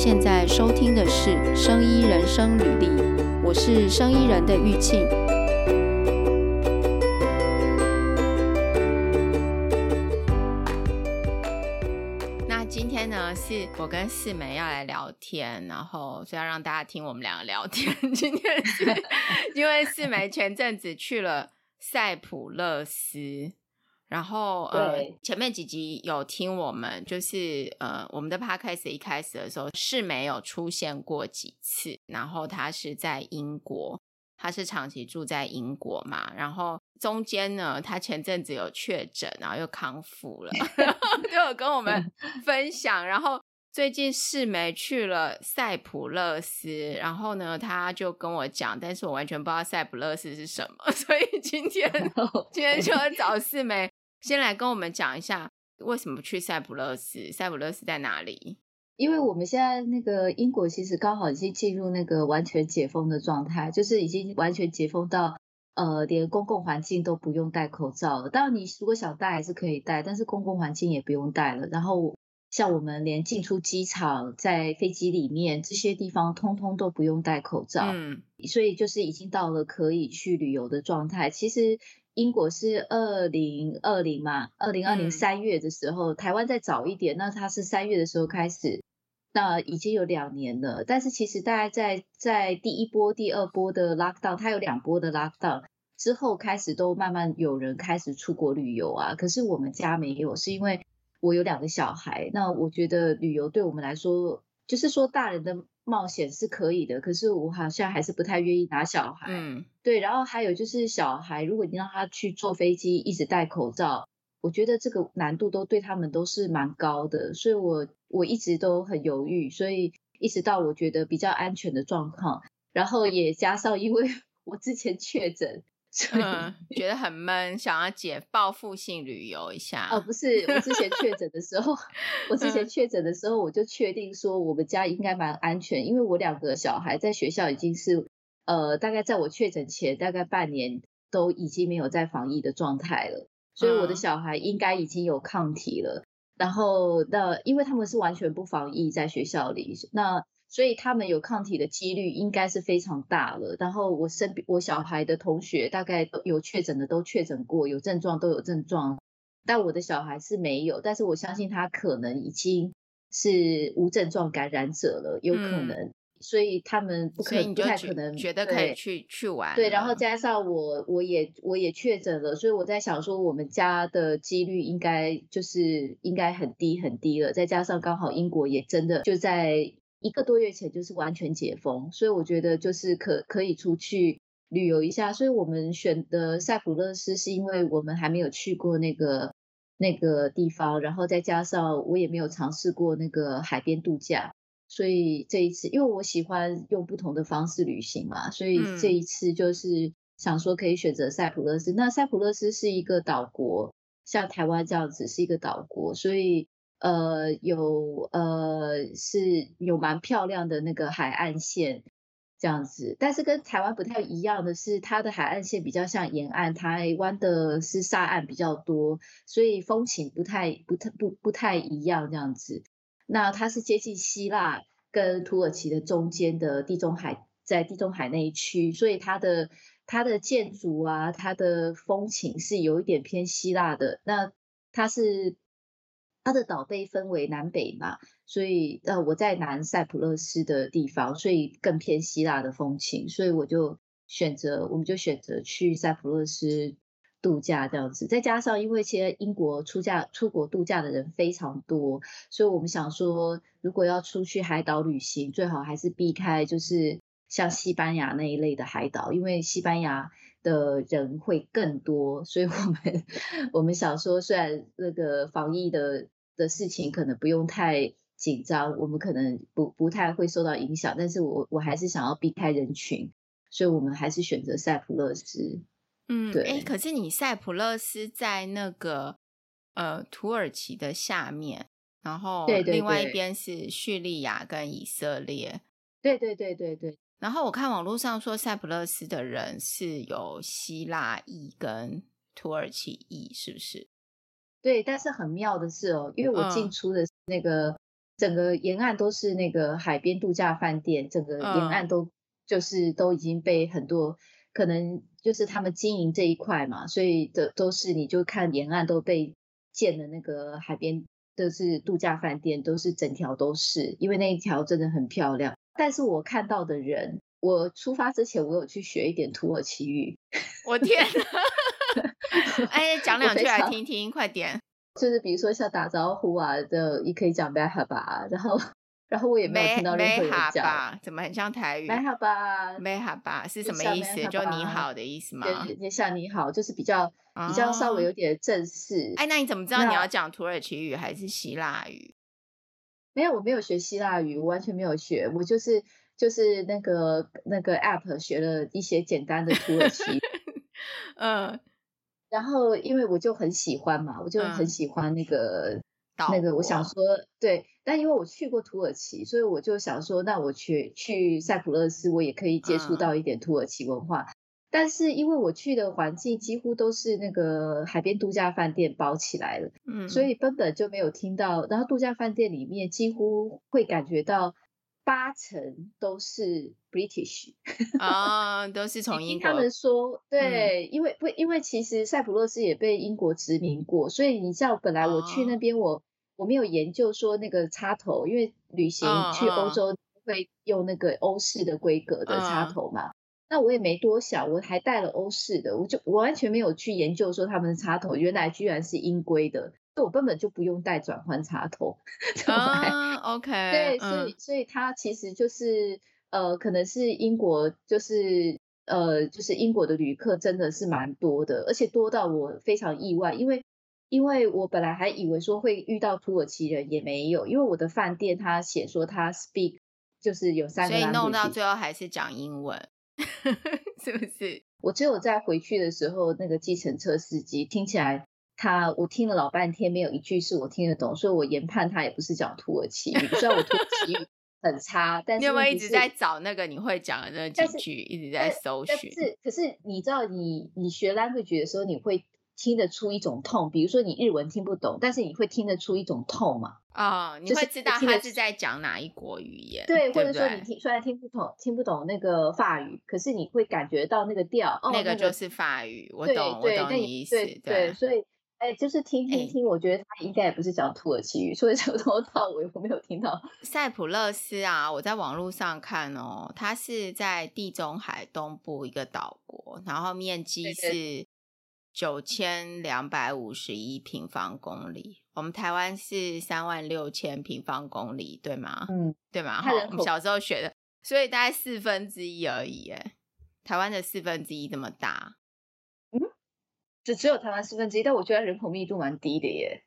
现在收听的是《生医人生履历》，我是生医人的玉庆。那今天呢，是我跟四梅要来聊天，然后就要让大家听我们两个聊天。今天 因为四梅前阵子去了塞浦路斯。然后呃，前面几集有听我们，就是呃，我们的 podcast 一开始的时候是没有出现过几次。然后他是在英国，他是长期住在英国嘛。然后中间呢，他前阵子有确诊，然后又康复了，然后就有跟我们分享。然后最近世梅去了塞浦勒斯，然后呢，他就跟我讲，但是我完全不知道塞浦勒斯是什么，所以今天 今天就要找世梅。先来跟我们讲一下为什么去塞浦路斯？塞浦路斯在哪里？因为我们现在那个英国其实刚好已经进入那个完全解封的状态，就是已经完全解封到呃连公共环境都不用戴口罩了。当然你如果想戴还是可以戴，但是公共环境也不用戴了。然后像我们连进出机场、在飞机里面这些地方，通通都不用戴口罩。嗯，所以就是已经到了可以去旅游的状态。其实。英国是二零二零嘛，二零二零三月的时候，嗯、台湾再早一点，那它是三月的时候开始，那已经有两年了。但是其实大概在在第一波、第二波的 lockdown，它有两波的 lockdown 之后，开始都慢慢有人开始出国旅游啊。可是我们家没有，是因为我有两个小孩，那我觉得旅游对我们来说，就是说大人的。冒险是可以的，可是我好像还是不太愿意拿小孩。嗯，对，然后还有就是小孩，如果你让他去坐飞机，一直戴口罩，我觉得这个难度都对他们都是蛮高的，所以我我一直都很犹豫，所以一直到我觉得比较安全的状况，然后也加上因为 我之前确诊。嗯，觉得很闷，想要解报复性旅游一下。哦，不是，我之前确诊的时候，我之前确诊的时候，我就确定说我们家应该蛮安全，因为我两个小孩在学校已经是，呃，大概在我确诊前大概半年都已经没有在防疫的状态了，所以我的小孩应该已经有抗体了。然后那因为他们是完全不防疫在学校里，那。所以他们有抗体的几率应该是非常大了。然后我身边我小孩的同学大概都有确诊的都确诊过，有症状都有症状，但我的小孩是没有。但是我相信他可能已经是无症状感染者了，有可能。嗯、所以他们不可能不太可能觉得可以去去玩。对，然后加上我我也我也确诊了，所以我在想说我们家的几率应该就是应该很低很低了。再加上刚好英国也真的就在。一个多月前就是完全解封，所以我觉得就是可可以出去旅游一下。所以我们选的塞浦路斯是因为我们还没有去过那个那个地方，然后再加上我也没有尝试过那个海边度假，所以这一次因为我喜欢用不同的方式旅行嘛，所以这一次就是想说可以选择塞浦路斯。那塞浦路斯是一个岛国，像台湾这样子是一个岛国，所以。呃，有呃是有蛮漂亮的那个海岸线这样子，但是跟台湾不太一样的是，它的海岸线比较像沿岸，台湾的是沙岸比较多，所以风情不太不太不不太一样这样子。那它是接近希腊跟土耳其的中间的地中海，在地中海那一区，所以它的它的建筑啊，它的风情是有一点偏希腊的。那它是。它的岛被分为南北嘛，所以呃我在南塞浦路斯的地方，所以更偏希腊的风情，所以我就选择，我们就选择去塞浦路斯度假这样子。再加上因为其实英国出假出国度假的人非常多，所以我们想说，如果要出去海岛旅行，最好还是避开就是像西班牙那一类的海岛，因为西班牙的人会更多，所以我们 我们想说，虽然那个防疫的。的事情可能不用太紧张，我们可能不不太会受到影响，但是我我还是想要避开人群，所以我们还是选择塞浦路斯。嗯，对。哎，可是你塞浦路斯在那个呃土耳其的下面，然后另外一边是叙利亚跟以色列。对对对对对。然后我看网络上说塞浦路斯的人是有希腊裔跟土耳其裔，是不是？对，但是很妙的是哦，因为我进出的那个整个沿岸都是那个海边度假饭店，整个沿岸都就是都已经被很多、嗯、可能就是他们经营这一块嘛，所以的都是你就看沿岸都被建的那个海边都是度假饭店，都是整条都是，因为那一条真的很漂亮。但是我看到的人，我出发之前我有去学一点土耳其语，我天哪！哎，讲两句来听听，快点。就是比如说像打招呼啊，就也可以讲 Merhaba，然后然后我也没有听到任何人讲，怎么很像台语？Merhaba，Merhaba 是什么意思？就你好的意思吗？就像你好，就是比较、哦、比较稍微有点正式。哎，那你怎么知道你要讲土耳其语还是希腊语？没有，我没有学希腊语，我完全没有学，我就是就是那个那个 app 学了一些简单的土耳其语。嗯。然后，因为我就很喜欢嘛，我就很喜欢那个、嗯、那个，我想说对。但因为我去过土耳其，所以我就想说，那我去去塞浦路斯，我也可以接触到一点土耳其文化。嗯、但是因为我去的环境几乎都是那个海边度假饭店包起来了，嗯，所以根本就没有听到。然后度假饭店里面几乎会感觉到。八成都是 British 啊、哦，都是从英国。他们说，对，嗯、因为不，因为其实塞浦路斯也被英国殖民过，所以你知道，本来我去那边，我、哦、我没有研究说那个插头，因为旅行去欧洲会用那个欧式的规格的插头嘛。哦、那我也没多想，我还带了欧式的，我就我完全没有去研究说他们的插头原来居然是英规的。我根本就不用带转换插头。啊、oh,，OK，对，所以、嗯、所以它其实就是呃，可能是英国，就是呃，就是英国的旅客真的是蛮多的，而且多到我非常意外，因为因为我本来还以为说会遇到土耳其人，也没有，因为我的饭店他写说他 speak 就是有三个，所以弄到最后还是讲英文，是不是？我只有在回去的时候，那个计程车司机听起来。他我听了老半天，没有一句是我听得懂，所以我研判他也不是讲土耳其语。虽然我土耳其语 很差，但是，是你有没有一直在找那个你会讲的那几句，一直在搜寻？是，可是你知道你，你你学 language 的时候，你会听得出一种 tone，比如说你日文听不懂，但是你会听得出一种 tone 嘛？啊、哦，你会知道他是在讲哪一国语言？对，对对，或者说你听虽然听不懂，听不懂那个法语，可是你会感觉到那个调，哦，那个就是法语，我懂，我懂你意思，对，对，所以。哎，就是听听听，我觉得他应该也不是讲土耳其语，所以从头到尾我没有听到。塞浦勒斯啊，我在网络上看哦，它是在地中海东部一个岛国，然后面积是九千两百五十一平方公里。我们台湾是三万六千平方公里，对吗？嗯，对吗？哈，我们小时候学的，所以大概四分之一而已。哎，台湾的四分之一这么大。就只有台湾四分之一，但我觉得人口密度蛮低的耶，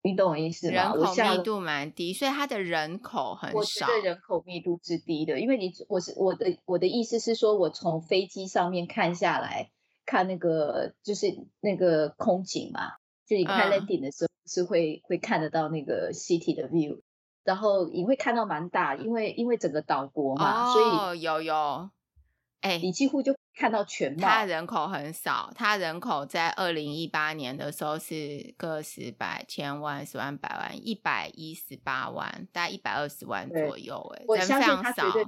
你懂我意思吗？人口密度蛮低，所以它的人口很少。我觉得人口密度是低的，因为你我是我的我的意思是说，我从飞机上面看下来，看那个就是那个空景嘛，就你看 landing 的时候是会、嗯、会看得到那个 city 的 view，然后你会看到蛮大，因为因为整个岛国嘛，哦、所以有有，哎，你几乎就。看到全貌，它人口很少，它人口在二零一八年的时候是个十百千万十万百万一百一十八万，大概一百二十万左右，哎，我相信它绝对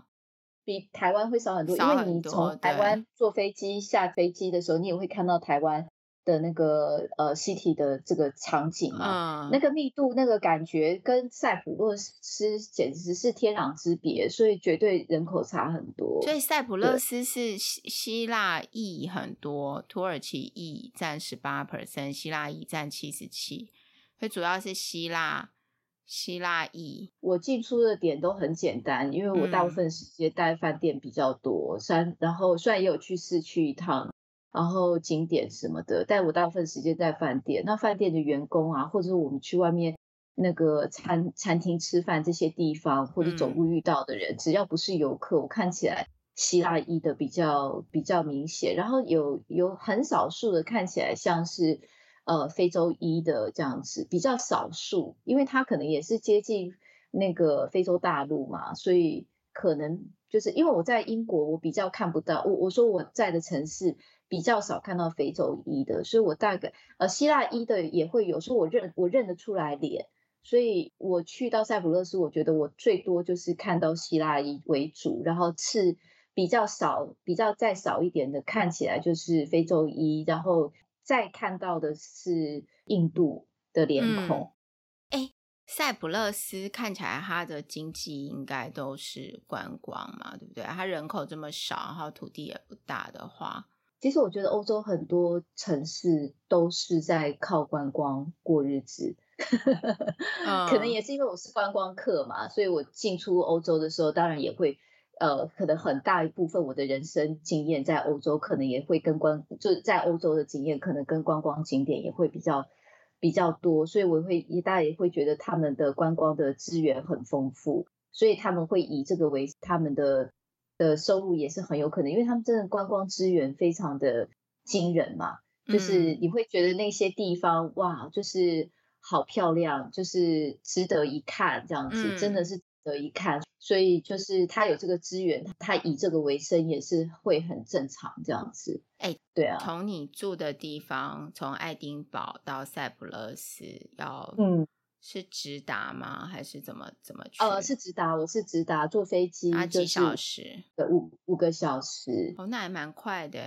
比台湾会少很多，因为你从台湾坐飞机下飞机的时候，你也会看到台湾。的那个呃，city 的这个场景嘛，嗯、那个密度、那个感觉跟塞浦路斯简直是天壤之别，所以绝对人口差很多。所以塞浦路斯是希希腊裔很多，土耳其裔占十八 percent，希腊裔占七十七，所以主要是希腊希腊裔。我进出的点都很简单，因为我大部分时间待饭店比较多，虽然、嗯、然后虽然也有去市区一趟。然后景点什么的，但我大部分时间在饭店。那饭店的员工啊，或者是我们去外面那个餐餐厅吃饭这些地方，或者走路遇到的人，嗯、只要不是游客，我看起来希腊裔的比较比较明显。然后有有很少数的看起来像是呃非洲裔的这样子，比较少数，因为他可能也是接近那个非洲大陆嘛，所以可能就是因为我在英国，我比较看不到。我我说我在的城市。比较少看到非洲裔的，所以我大概呃希腊裔的也会有，所以我认我认得出来脸，所以我去到塞浦路斯，我觉得我最多就是看到希腊裔为主，然后是比较少，比较再少一点的，看起来就是非洲裔，然后再看到的是印度的脸孔。哎、嗯，塞浦路斯看起来它的经济应该都是观光嘛，对不对？它人口这么少，然后土地也不大的话。其实我觉得欧洲很多城市都是在靠观光过日子，可能也是因为我是观光客嘛，所以我进出欧洲的时候，当然也会，呃，可能很大一部分我的人生经验在欧洲，可能也会跟观，就在欧洲的经验，可能跟观光景点也会比较比较多，所以我会，大家也会觉得他们的观光的资源很丰富，所以他们会以这个为他们的。的收入也是很有可能，因为他们真的观光资源非常的惊人嘛，就是你会觉得那些地方哇，就是好漂亮，就是值得一看这样子，真的是值得一看。所以就是他有这个资源，他以这个为生也是会很正常这样子。哎，对啊，从你住的地方，从爱丁堡到塞浦路斯要嗯。是直达吗？还是怎么怎么去？呃，是直达，我是直达，坐飞机啊，几小时？对，五五个小时。哦，那还蛮快的。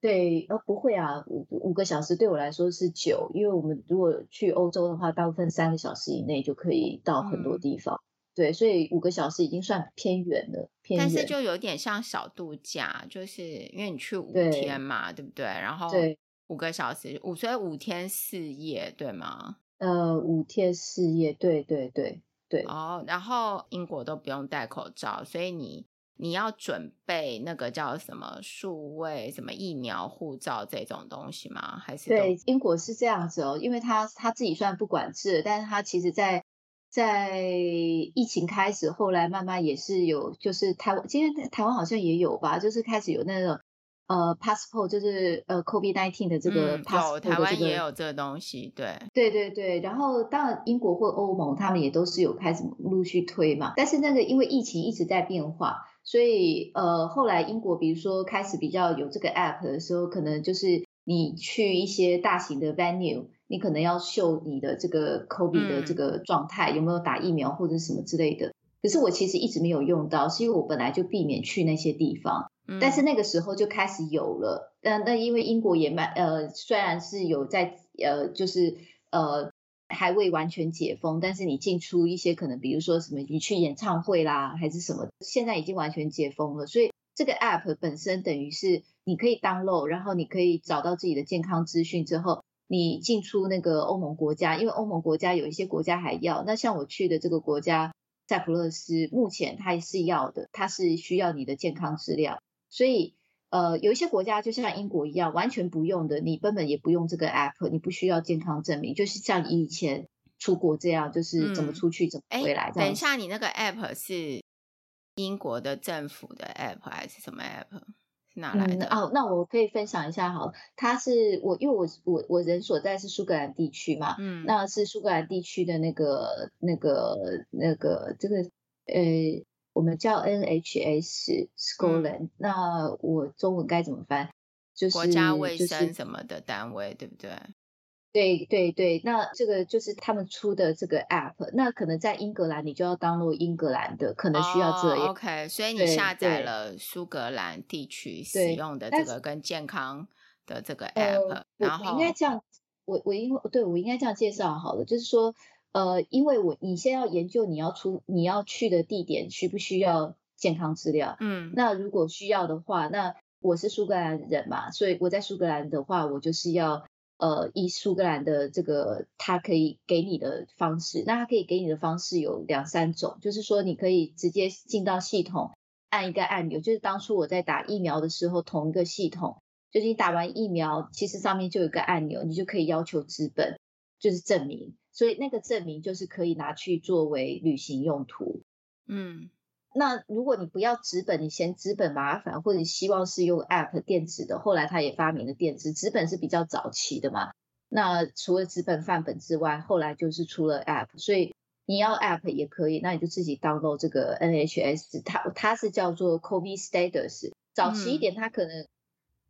对，呃，不会啊，五五个小时对我来说是久，因为我们如果去欧洲的话，大部分三个小时以内就可以到很多地方。嗯、对，所以五个小时已经算偏远了，偏远。但是就有点像小度假，就是因为你去五天嘛，对，对不对？然后对五个小时，五所以五天四夜，对吗？呃，五天四夜，对对对对。哦，然后英国都不用戴口罩，所以你你要准备那个叫什么数位什么疫苗护照这种东西吗？还是对，英国是这样子哦，因为他他自己虽然不管制，但是他其实在在疫情开始，后来慢慢也是有，就是台湾今天台湾好像也有吧，就是开始有那种。呃，passport 就是呃，COVID-19 的这个 passport，嗯，有台湾也有这个东西，对，对对对。然后当然，英国或欧盟他们也都是有开始陆续推嘛。但是那个因为疫情一直在变化，所以呃，后来英国比如说开始比较有这个 app 的时候，可能就是你去一些大型的 venue，你可能要秀你的这个 COVID 的这个状态，嗯，有没有打疫苗或者什么之类的。可是我其实一直没有用到，是因为我本来就避免去那些地方。但是那个时候就开始有了，但那因为英国也蛮呃，虽然是有在呃，就是呃还未完全解封，但是你进出一些可能，比如说什么你去演唱会啦，还是什么，现在已经完全解封了，所以这个 app 本身等于是你可以 download，然后你可以找到自己的健康资讯之后，你进出那个欧盟国家，因为欧盟国家有一些国家还要，那像我去的这个国家塞浦路斯，目前它也是要的，它是需要你的健康资料。所以，呃，有一些国家就像英国一样，完全不用的，你根本也不用这个 app，你不需要健康证明，就是像以前出国这样，就是怎么出去、嗯、怎么回来。等一下，你那个 app 是英国的政府的 app 还是什么 app？是哪来的？嗯、哦，那我可以分享一下好了，它是我因为我我我人所在是苏格兰地区嘛，嗯，那是苏格兰地区的那个那个那个这个呃。我们叫 NHS Scotland，嗯，那我中文该怎么翻？就是国家卫生什么的单位，就是，对不对？对对对，那这个就是他们出的这个 app，那可能在英格兰你就要 download 英格兰的，可能需要这样。Oh, OK，所以你下载了苏格兰地区使用的这个跟健康的这个 app，呃，然后我应该这样，我我应对我应该这样介绍好了，就是说。呃，因为我你先要研究你要出你要去的地点需不需要健康资料，嗯，那如果需要的话，那我是苏格兰人嘛，所以我在苏格兰的话，我就是要呃以苏格兰的这个他可以给你的方式，那他可以给你的方式有两三种，就是说你可以直接进到系统按一个按钮，就是当初我在打疫苗的时候同一个系统，就是你打完疫苗，其实上面就有一个按钮，你就可以要求资本，就是证明。所以那个证明就是可以拿去作为旅行用途，嗯，那如果你不要纸本，你嫌纸本麻烦，或者你希望是用 App 电子的，后来他也发明了电子，纸本是比较早期的嘛。那除了纸本范本之外，后来就是出了 App，所以你要 App 也可以，那你就自己 download 这个 NHS，它它是叫做 COVID Status，早期一点它可能。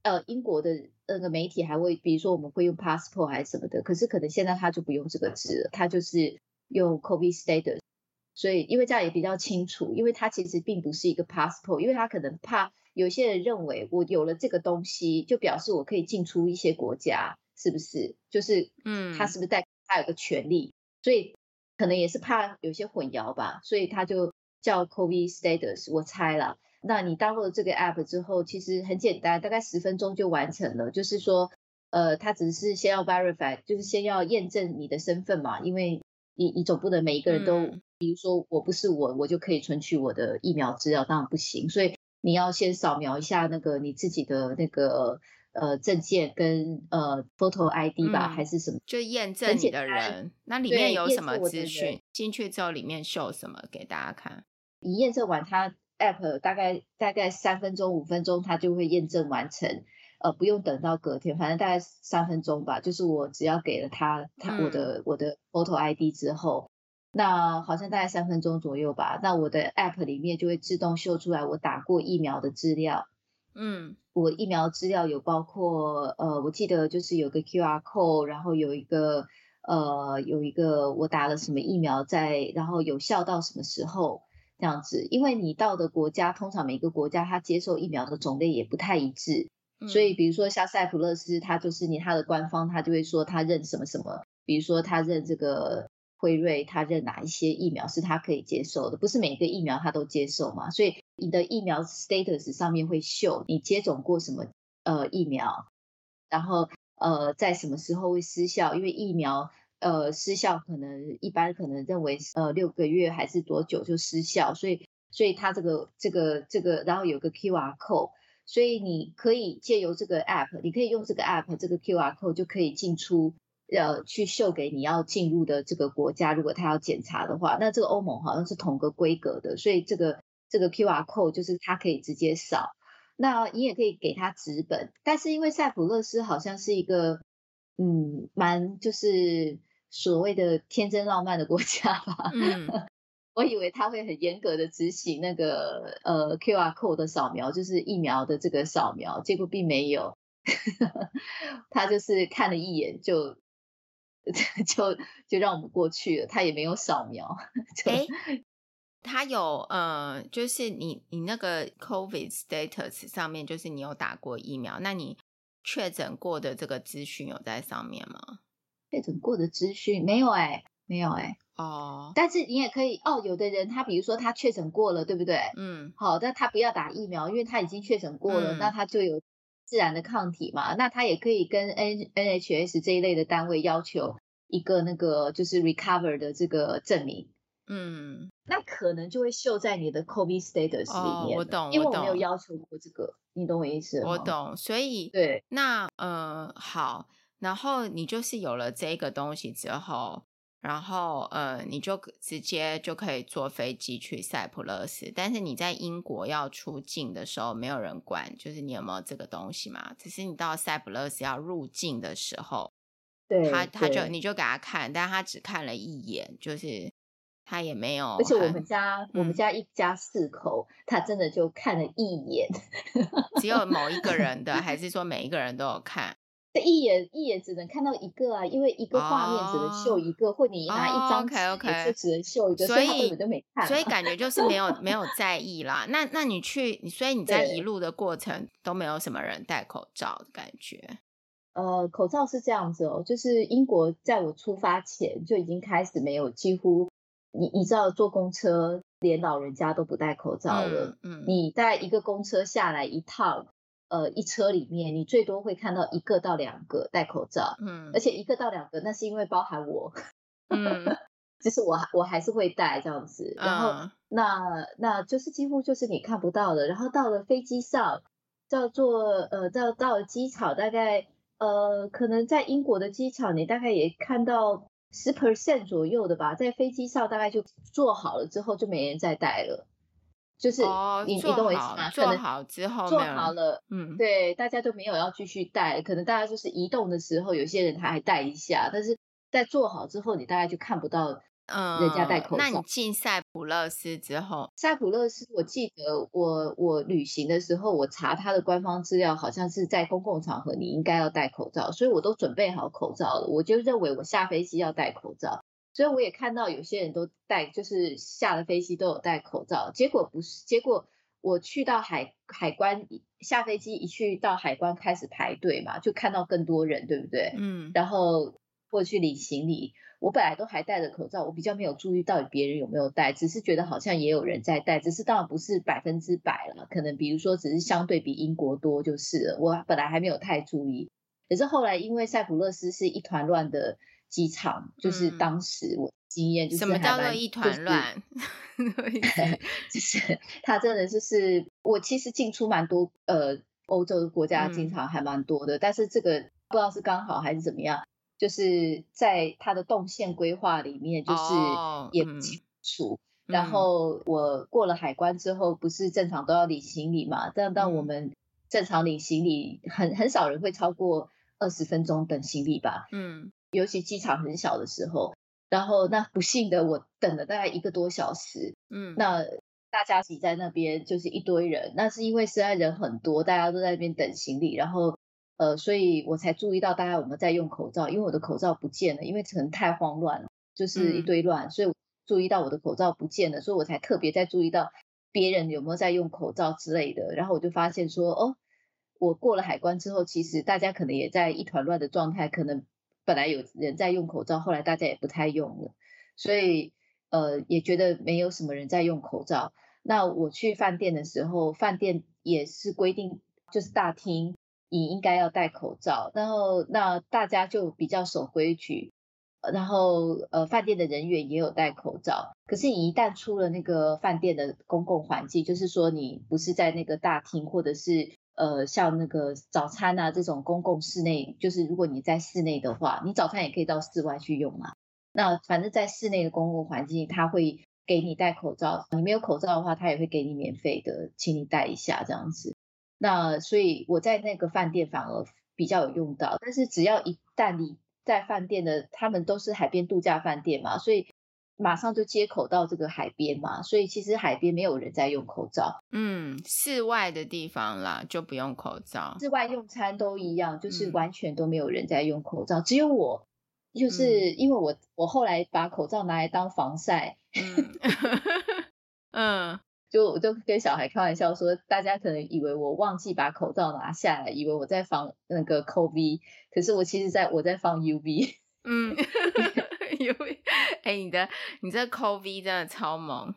呃，英国的那个媒体还会，比如说我们会用 passport 还是什么的，可是可能现在它就不用这个字了，它就是用 COVID status，所以因为这样也比较清楚，因为它其实并不是一个 passport，因为他可能怕有些人认为我有了这个东西，就表示我可以进出一些国家，是不是？就是嗯，他是不是带他有个权利？所以可能也是怕有些混淆吧，所以他就叫 COVID status，我猜了。那你 download 这个 app 之后，其实很简单，大概十分钟就完成了。就是说，呃，他只是先要 verify，就是先要验证你的身份嘛，因为你你总不能每一个人都，嗯、比如说我不是我，我就可以存取我的疫苗资料，当然不行。所以你要先扫描一下那个你自己的那个呃证件跟呃 photo ID 吧，嗯、还是什么？就验证你的人。那里面有什么资讯？进去之后里面秀什么给大家看？你验证完它。app 大概大概三分钟五分钟，它就会验证完成，呃，不用等到隔天，反正大概三分钟吧。就是我只要给了他他我的、嗯、我的 photo ID 之后，那好像大概三分钟左右吧。那我的 app 里面就会自动秀出来我打过疫苗的资料。嗯，我疫苗资料有包括呃，我记得就是有个 QR code，然后有一个呃有一个我打了什么疫苗在，然后有效到什么时候。这样子，因为你到的国家，通常每个国家它接受疫苗的种类也不太一致，嗯、所以比如说像塞浦勒斯，它就是你它的官方，它就会说它认什么什么，比如说它认这个辉瑞，它认哪一些疫苗是它可以接受的，不是每个疫苗它都接受嘛，所以你的疫苗 status 上面会秀你接种过什么呃疫苗，然后呃在什么时候会失效，因为疫苗。呃，失效可能一般可能认为呃六个月还是多久就失效，所以所以它这个这个这个，然后有个 QR code，所以你可以借由这个 app，你可以用这个 app 这个 QR code 就可以进出，呃，去秀给你要进入的这个国家，如果他要检查的话，那这个欧盟好像是同个规格的，所以这个这个 QR code 就是它可以直接扫，那你也可以给他纸本，但是因为塞浦路斯好像是一个嗯蛮就是。所谓的天真浪漫的国家吧，嗯，我以为他会很严格的执行那个呃 QR code 的扫描，就是疫苗的这个扫描，结果并没有，他就是看了一眼就 就就让我们过去了，他也没有扫描。哎，他有呃，就是你你那个 COVID status 上面，就是你有打过疫苗，那你确诊过的这个资讯有在上面吗？确诊过的资讯没有哎、欸，没有哎、欸、哦，但是你也可以哦。有的人他比如说他确诊过了，对不对？嗯，好，但他不要打疫苗，因为他已经确诊过了，嗯、那他就有自然的抗体嘛。那他也可以跟 N NHS 这一类的单位要求一个那个就是 recover 的这个证明。嗯，那可能就会秀在你的 COVID status 里面。哦、我懂，因为我没有要求过这个，你懂我意思吗？我懂，所以对，那呃好。然后你就是有了这个东西之后，然后呃，你就直接就可以坐飞机去塞浦路斯。但是你在英国要出境的时候，没有人管，就是你有没有这个东西嘛？只是你到塞浦路斯要入境的时候，对，他他就你就给他看，但他只看了一眼，就是他也没有。而且我们家、嗯、我们家一家四口，他真的就看了一眼，只有某一个人的，还是说每一个人都有看？这一眼一眼只能看到一个啊，因为一个画面只能秀一个，oh, 或你拿一张纸就只能秀一个，所以，所以他根本就没看，所以感觉就是没有没有在意啦。那那你去，所以你在一路的过程都没有什么人戴口罩的感觉。呃，口罩是这样子哦，就是英国在我出发前就已经开始没有，几乎你你知道坐公车连老人家都不戴口罩了。嗯，嗯你带一个公车下来一趟。呃，一车里面你最多会看到一个到两个戴口罩，嗯，而且一个到两个那是因为包含我，嗯，就是我我还是会戴这样子，然后、嗯、那那就是几乎就是你看不到的，然后到了飞机上叫做呃到到了机场，大概呃可能在英国的机场你大概也看到十 percent 左右的吧，在飞机上大概就做好了之后就没人再戴了。就是你，哦、你懂我意思吗？做好之后，做好了，嗯，对，大家都没有要继续戴，可能大家就是移动的时候，有些人他还戴一下，但是在做好之后，你大概就看不到，嗯，人家戴口罩。那你进塞浦路斯之后，塞浦路斯，我记得我我旅行的时候，我查他的官方资料，好像是在公共场合你应该要戴口罩，所以我都准备好口罩了，我就认为我下飞机要戴口罩。所以我也看到有些人都戴，就是下了飞机都有戴口罩。结果不是，结果我去到海海关下飞机一去到海关开始排队嘛，就看到更多人，对不对？嗯，然后过去领行李，我本来都还戴着口罩，我比较没有注意到底别人有没有戴，只是觉得好像也有人在戴，只是当然不是百分之百了，可能比如说只是相对比英国多就是了。我本来还没有太注意，可是后来因为塞浦路斯是一团乱的。机场就是当时我经验就是、嗯、什么叫做一团乱？就是他真的就是我其实进出蛮多呃欧洲的国家经常还蛮多的，嗯、但是这个不知道是刚好还是怎么样，就是在他的动线规划里面就是也不清楚。哦嗯、然后我过了海关之后，不是正常都要领行李嘛？但但我们正常领行李，很很少人会超过二十分钟等行李吧？嗯。尤其机场很小的时候，然后那不幸的我等了大概一个多小时，嗯，那大家挤在那边就是一堆人，那是因为实在人很多，大家都在那边等行李，然后呃，所以我才注意到大家有没有在用口罩，因为我的口罩不见了，因为可能太慌乱了，就是一堆乱，嗯，所以我注意到我的口罩不见了，所以我才特别在注意到别人有没有在用口罩之类的，然后我就发现说，哦，我过了海关之后，其实大家可能也在一团乱的状态，可能。本来有人在用口罩，后来大家也不太用了，所以呃也觉得没有什么人在用口罩。那我去饭店的时候，饭店也是规定，就是大厅你应该要戴口罩，然后那大家就比较守规矩，然后呃饭店的人员也有戴口罩。可是你一旦出了那个饭店的公共环境，就是说你不是在那个大厅或者是。呃，像那个早餐啊，这种公共室内，就是如果你在室内的话，你早餐也可以到室外去用嘛。那反正在室内的公共环境，他会给你戴口罩。你没有口罩的话，他也会给你免费的，请你戴一下这样子。那所以我在那个饭店反而比较有用到。但是只要一旦你在饭店的，他们都是海边度假饭店嘛，所以。马上就接口到这个海边嘛，所以其实海边没有人在用口罩。嗯，室外的地方啦就不用口罩，室外用餐都一样，就是完全都没有人在用口罩，嗯、只有我，就是因为我、嗯、我后来把口罩拿来当防晒。嗯 就我就跟小孩开玩笑说，大家可能以为我忘记把口罩拿下来，以为我在防那个 COVID，可是我其实在我在防 UV。嗯。因为，哎，你的你这 COVID 真的超猛，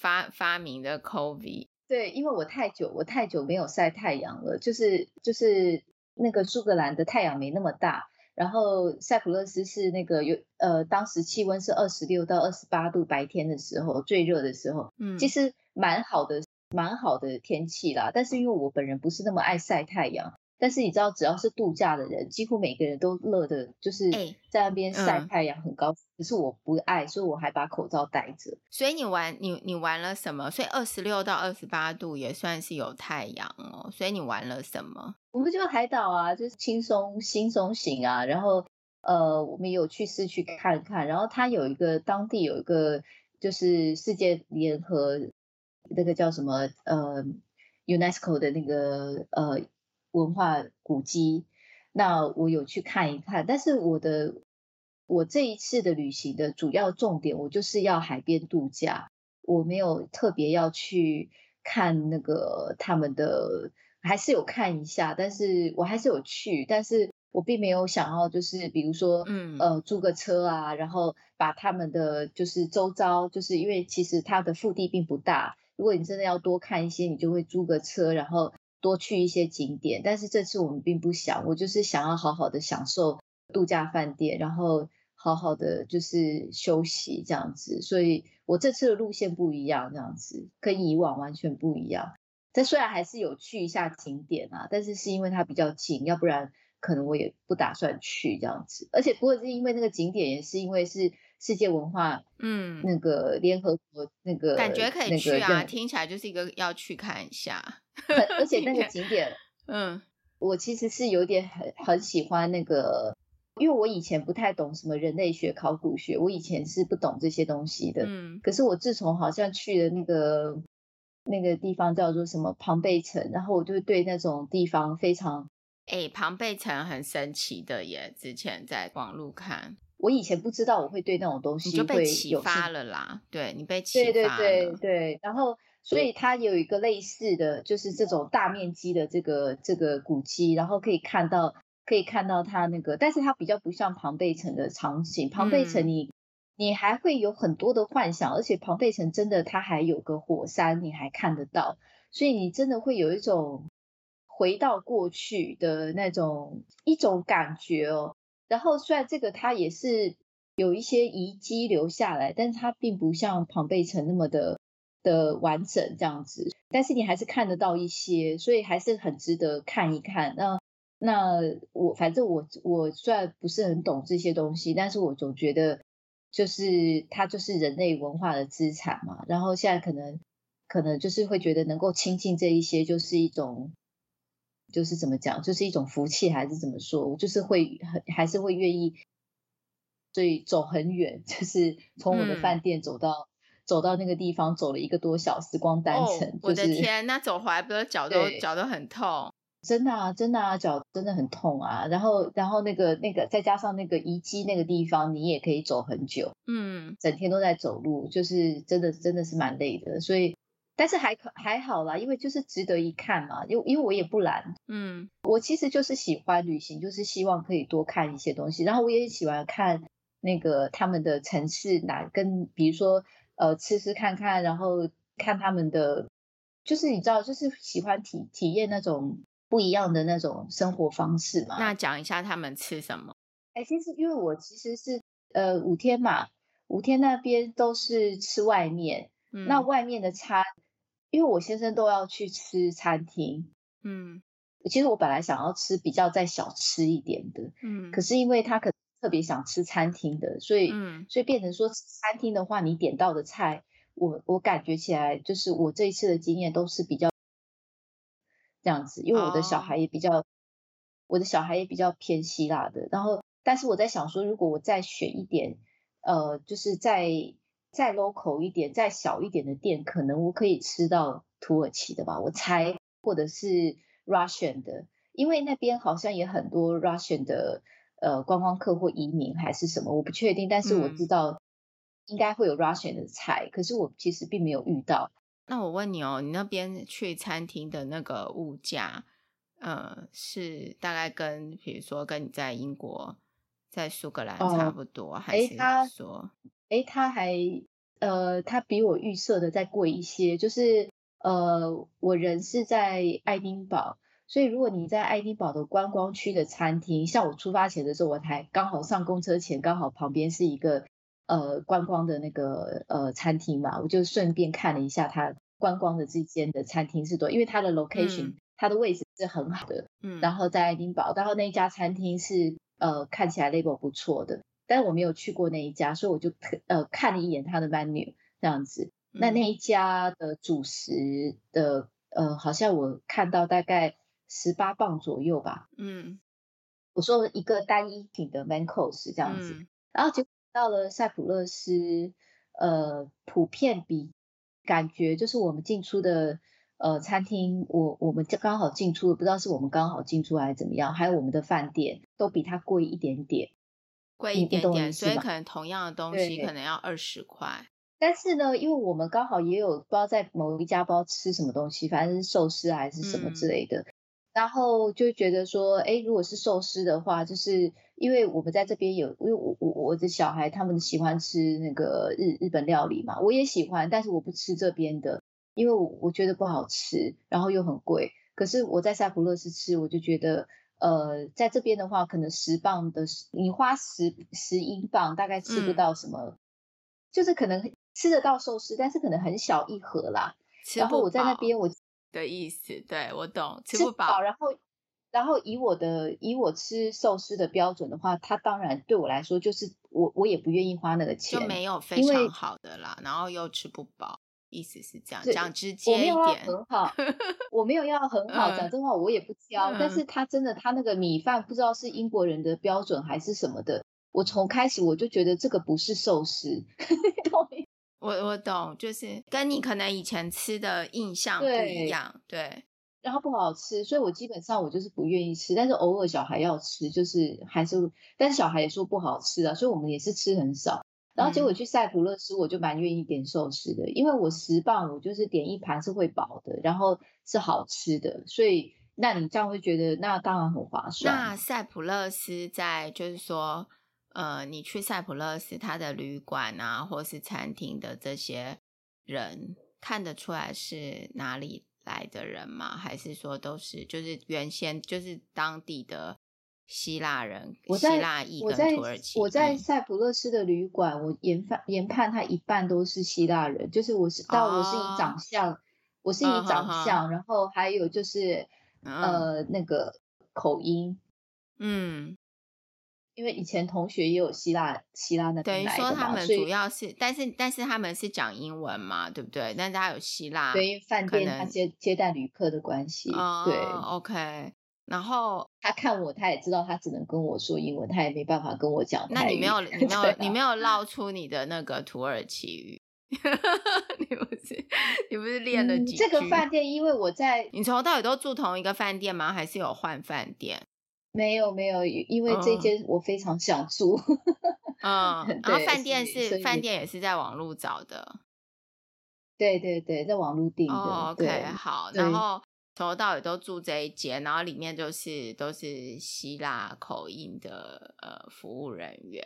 发发明的 COVID。对，因为我太久我太久没有晒太阳了，就是就是那个苏格兰的太阳没那么大，然后塞浦路斯是那个有呃，当时气温是二十六到二十八度，白天的时候最热的时候，嗯，其实蛮好的蛮好的天气啦，但是因为我本人不是那么爱晒太阳。但是你知道，只要是度假的人，几乎每个人都乐的，就是在那边晒太阳很高。可、欸嗯、是我不爱，所以我还把口罩戴着。所以你玩你你玩了什么？所以二十六到二十八度也算是有太阳哦。所以你玩了什么？我们就海岛啊，就是轻松轻松型啊。然后呃，我们有去市区看看。然后它有一个当地有一个就是世界联合那个叫什么呃 UNESCO 的那个呃。文化古迹，那我有去看一看，但是我的我这一次的旅行的主要重点，我就是要海边度假，我没有特别要去看那个他们的，还是有看一下，但是我还是有去，但是我并没有想要就是比如说，嗯呃租个车啊，然后把他们的就是周遭，就是因为其实它的腹地并不大，如果你真的要多看一些，你就会租个车，然后。多去一些景点，但是这次我们并不想，我就是想要好好的享受度假饭店，然后好好的就是休息这样子，所以我这次的路线不一样，这样子跟以往完全不一样。但虽然还是有去一下景点啊，但是是因为它比较近，要不然可能我也不打算去这样子。而且不过是因为那个景点，也是因为是世界文化，嗯，那个联合国那个感觉可以去啊，听起来就是一个要去看一下。而 且那个景点，嗯，我其实是有点很很喜欢那个，因为我以前不太懂什么人类学、考古学，我以前是不懂这些东西的。嗯，可是我自从好像去了那个那个地方叫做什么庞贝城，然后我就对那种地方非常，哎，庞贝城很神奇的耶，之前在网路看，我以前不知道我会对那种东西你就被启发了啦，对你被启发了，对对对对，然后所以它有一个类似的就是这种大面积的这个这个古迹，然后可以看到可以看到它那个，但是它比较不像庞贝城的场景，庞贝城你、嗯、你还会有很多的幻想，而且庞贝城真的它还有个火山，你还看得到，所以你真的会有一种回到过去的那种一种感觉哦。然后虽然这个它也是有一些遗迹留下来，但是它并不像庞贝城那么的的完整这样子。但是你还是看得到一些，所以还是很值得看一看。那那我反正我我虽然不是很懂这些东西，但是我总觉得就是它就是人类文化的资产嘛。然后现在可能可能就是会觉得能够亲近这一些，就是一种。就是怎么讲，就是一种福气，还是怎么说？我就是会很，还是会愿意，所以走很远，就是从我的饭店走到、嗯、走到那个地方，走了一个多小时，光单程。哦就是、我的天，那走回来不是脚都脚都很痛？真的啊，真的啊，脚真的很痛啊。然后，然后那个那个再加上那个遗迹那个地方，你也可以走很久，嗯，整天都在走路，就是真的真的是蛮累的，所以。但是还可还好啦，因为就是值得一看嘛，因为因为我也不懒，嗯，我其实就是喜欢旅行，就是希望可以多看一些东西，然后我也喜欢看那个他们的城市哪跟，比如说呃吃吃看看，然后看他们的，就是你知道，就是喜欢体体验那种不一样的那种生活方式嘛。那讲一下他们吃什么？哎，其实因为我其实是呃五天嘛，五天那边都是吃外面，嗯，那外面的餐。因为我先生都要去吃餐厅，嗯，其实我本来想要吃比较再小吃一点的，嗯，可。是因为他可能特别想吃餐厅的，所以，嗯，所以变成说吃餐厅的话，你点到的菜，我我感觉起来就是我这一次的经验都是比较这样子，因为我的小孩也比较，哦，我的小孩也比较偏希腊的，然后，但是我在想说，如果我再选一点，呃，就是在。再 local 一点、再小一点的店，可能我可以吃到土耳其的吧，我猜，或者是 Russian 的，因为那边好像也很多 Russian 的呃观光客或移民还是什么，我不确定，但是我知道应该会有 Russian 的菜，嗯、可是我其实并没有遇到。那我问你哦，你那边去餐厅的那个物价，呃，是大概跟比如说跟你在英国、在苏格兰差不多，哦、还是说？诶，他还呃，他比我预设的再贵一些。就是呃，我人是在爱丁堡，所以如果你在爱丁堡的观光区的餐厅，像我出发前的时候，我才刚好上公车前，刚好旁边是一个呃观光的那个呃餐厅嘛，我就顺便看了一下它观光的这间的餐厅是多，因为它的 location，嗯，它的位置是很好的，嗯，然后在爱丁堡，然后那一家餐厅是呃看起来 label 不错的。但是我没有去过那一家，所以我就呃看了一眼他的 menu 这样子。那那一家的主食的呃，好像我看到大概十八磅左右吧。嗯，我说一个单一品的 main course 这样子。嗯、然后就到了塞浦路斯，呃，普遍比感觉就是我们进出的呃餐厅，我我们刚好进出，不知道是我们刚好进出还是怎么样，还有我们的饭店都比它贵一点点。贵一点点，所以可能同样的东西可能要二十块。但是呢，因为我们刚好也有不知道在某一家不知道吃什么东西，反正是寿司还是什么之类的，嗯、然后就觉得说，哎，如果是寿司的话，就是因为我们在这边有，因为我我我的小孩他们喜欢吃那个日日本料理嘛，我也喜欢，但是我不吃这边的，因为我我觉得不好吃，然后又很贵。可是我在塞浦路斯吃，我就觉得。呃，在这边的话，可能十磅的，你花十十英镑，大概吃不到什么，嗯、就是可能吃得到寿司，但是可能很小一盒啦。然后我在那边，我的意思，对，我懂，吃不饱。然后，然后以我的以我吃寿司的标准的话，它当然对我来说，就是我我也不愿意花那个钱，就没有非常好的啦，然后又吃不饱。意思是这样讲直接一点，我没有要很好，我没有要很好讲真话，我也不挑。嗯、但是他真的，他那个米饭不知道是英国人的标准还是什么的。我从开始我就觉得这个不是寿司，我我懂，就是跟你可能以前吃的印象不一样，对。对然后不好吃，所以我基本上我就是不愿意吃，但是偶尔小孩要吃，就是还是，但是小孩也说不好吃啊，所以我们也是吃很少。然后结果去塞浦路斯，我就蛮愿意点寿司的，因为我十磅我就是点一盘是会饱的，然后是好吃的，所以那你这样会觉得那当然很划算。那塞浦路斯在就是说，呃，你去塞浦路斯，他的旅馆啊，或是餐厅的这些人看得出来是哪里来的人吗？还是说都是就是原先就是当地的希腊人？我在希腊裔跟土耳其我在塞浦路斯的旅馆，嗯、我研判研判他一半都是希腊人，就是我是到我是以长相，哦、我是以长相，哦、然后还有就是、哦、呃那个口音，嗯。因为以前同学也有希腊希腊那等于说他们主要是，但是但是他们是讲英文嘛，对不对？但是他有希腊，对，因为饭店他接接待旅客的关系，哦、对，OK。然后他看我，他也知道他只能跟我说英文，他也没办法跟我讲。那 你没有你没有、啊、你没有捞出你的那个土耳其语？你不是你不是练了几句、嗯？这个饭店因为我在，你从头到尾都住同一个饭店吗？还是有换饭店？没有没有，因为这间我非常想住。嗯，对 然后饭店是饭店也是在网络找的。对对对，在网络订的。Oh, OK，好，然后从头到尾都住这一间，然后里面就是都是希腊口音的呃服务人员。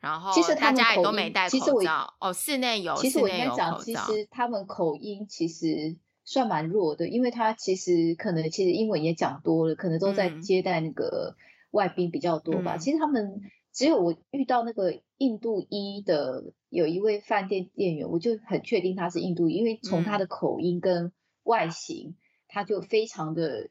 然后其实大家也都没戴口罩。哦，室内有，其实我应该讲，其实他们口音其实。算蛮弱的，因为他其实可能其实英文也讲多了，可能都在接待那个外宾比较多吧。嗯、其实他们只有我遇到那个印度裔的有一位饭店店员，我就很确定他是印度裔，因为从他的口音跟外形，嗯、他就非常的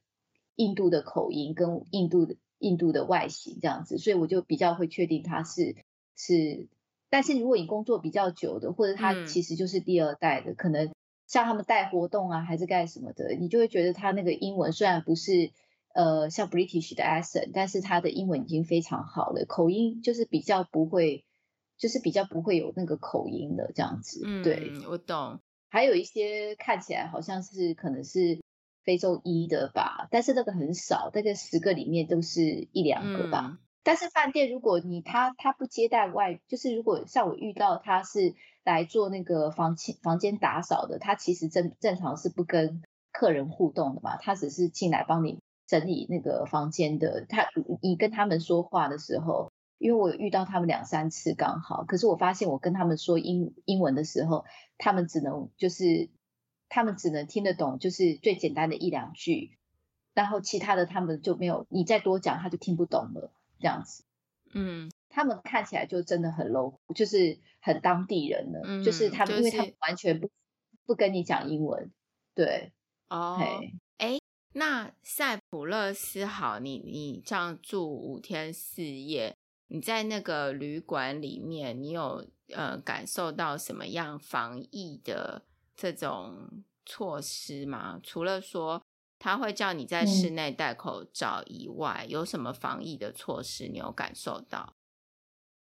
印度的口音跟印度的印度的外形这样子，所以我就比较会确定他是是。但是如果你工作比较久的，或者他其实就是第二代的，嗯、可能。像他们带活动啊，还是干什么的，你就会觉得他那个英文虽然不是呃像 British 的 accent，但是他的英文已经非常好了，口音就是比较不会，就是比较不会有那个口音的这样子。嗯，对，我懂。还有一些看起来好像是可能是非洲裔的吧，但是那个很少，大概十个里面都是一两个吧。嗯、但是饭店如果你他他不接待外，就是如果像我遇到他是。来做那个房间房间打扫的，他其实正正常是不跟客人互动的嘛，他只是进来帮你整理那个房间的。他你跟他们说话的时候，因为我有遇到他们两三次刚好，可是我发现我跟他们说英英文的时候，他们只能就是他们只能听得懂，就是最简单的一两句，然后其他的他们就没有，你再多讲他就听不懂了，这样子，嗯。他们看起来就真的很 low，就是很当地人了，嗯、就是他们，就是、因为他们完全不不跟你讲英文，对，哦，哎那塞普勒斯好，你你这样住五天四夜，你在那个旅馆里面，你有呃感受到什么样防疫的这种措施吗？除了说他会叫你在室内戴口罩以外，嗯、有什么防疫的措施你有感受到？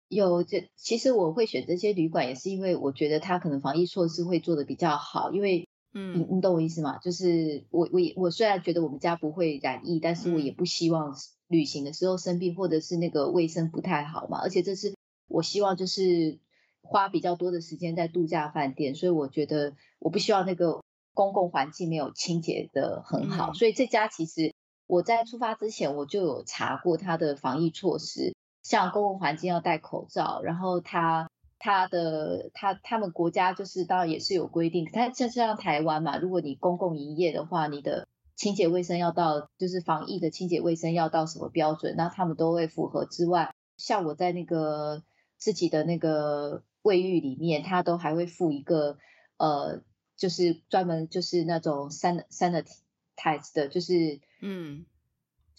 有这，其实我会选这些旅馆，也是因为我觉得他可能防疫措施会做的比较好。因为，嗯，你你懂我意思吗？就是我我我虽然觉得我们家不会染疫，但是我也不希望旅行的时候生病，或者是那个卫生不太好嘛。而且这是我希望就是花比较多的时间在度假饭店，所以我觉得我不希望那个公共环境没有清洁的很好。嗯，所以这家其实我在出发之前我就有查过它的防疫措施。像公共环境要戴口罩，然后它它的它他们国家就是当然也是有规定，它像像台湾嘛，如果你公共营业的话，你的清洁卫生要到，就是防疫的清洁卫生要到什么标准，那他们都会符合之外，像我在那个自己的那个卫浴里面，他都还会附一个呃，就是专门就是那种 san sanitize 的，就是嗯。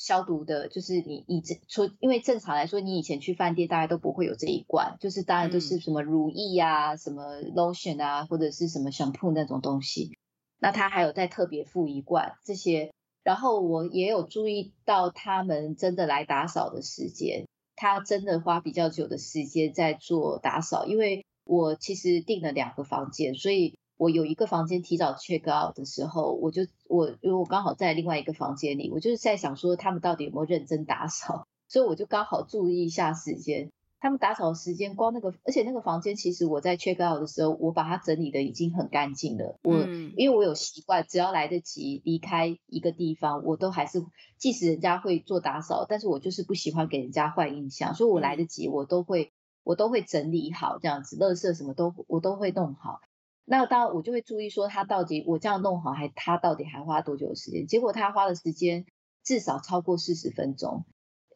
消毒的，就是你以前说，因为正常来说，你以前去饭店大家都不会有这一罐，就是当然都是什么乳液啊、嗯、什么 lotion 啊，或者是什么 shampoo 那种东西。那他还有再特别附一罐这些。然后我也有注意到他们真的来打扫的时间，他真的花比较久的时间在做打扫，因为我其实订了两个房间，所以我有一个房间提早 check out 的时候，我就我因为我刚好在另外一个房间里，我就是在想说他们到底有没有认真打扫，所以我就刚好注意一下时间。他们打扫的时间，光那个，而且那个房间其实我在 check out 的时候，我把它整理的已经很干净了。我、嗯、因为我有习惯，只要来得及离开一个地方，我都还是，即使人家会做打扫，但是我就是不喜欢给人家坏印象，所以我来得及，我都会，我都会整理好这样子，垃圾什么都我都会弄好。那当然我就会注意说，他到底我这样弄好，还他到底还花多久的时间？结果他花的时间至少超过四十分钟。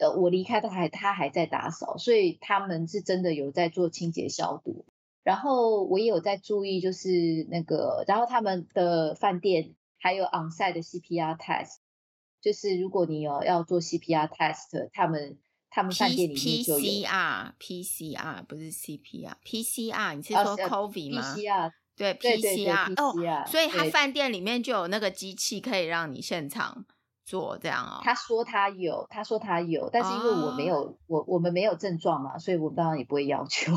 呃，我离开他还他还在打扫，所以他们是真的有在做清洁消毒。然后我也有在注意，就是那个，然后他们的饭店还有 on-site 的 CPR test，就是如果你有要做 CPR test，他们他们饭店里面就有 PCR PCR 不是 CPR，PCR 你是说 COVID 吗？PCR 对 PCR 哦，所以他饭店里面就有那个机器可以让你现场。做这样哦，他说他有，他说他有，但是因为我没有，哦、我我们没有症状嘛，所以我们当然也不会要求。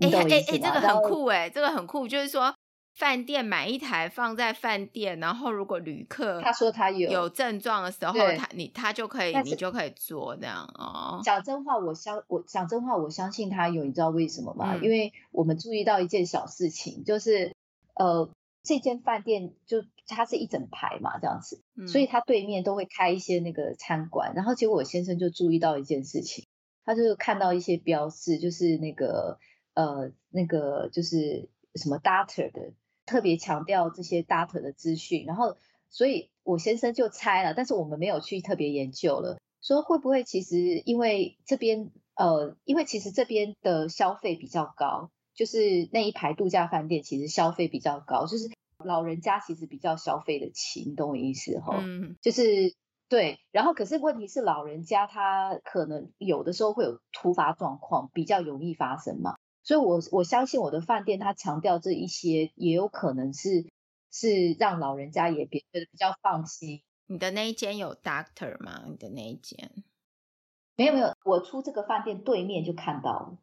哎哎哎，这个很酷哎，这个很酷，就是说饭店买一台放在饭店，然后如果旅客他说他有有症状的时候，他你他就可以你就可以做这样哦。讲真话，我相我讲真话，我相信他有，你知道为什么吗？嗯、因为我们注意到一件小事情，就是呃。这间饭店就它是一整排嘛，这样子，嗯、所以它对面都会开一些那个餐馆。然后结果我先生就注意到一件事情，他就看到一些标志，就是那个呃那个就是什么 data 的，特别强调这些 data 的资讯。然后，所以我先生就猜了，但是我们没有去特别研究了，说会不会其实因为这边呃，因为其实这边的消费比较高。就是那一排度假饭店，其实消费比较高，就是老人家其实比较消费得起，你懂我意思哈？嗯，就是对。然后可是问题是，老人家他可能有的时候会有突发状况，比较容易发生嘛。所以我我相信我的饭店，他强调这一些，也有可能是是让老人家也觉得比较放心。你的那一间有 doctor 吗？你的那一间？没有没有，我出这个饭店对面就看到了。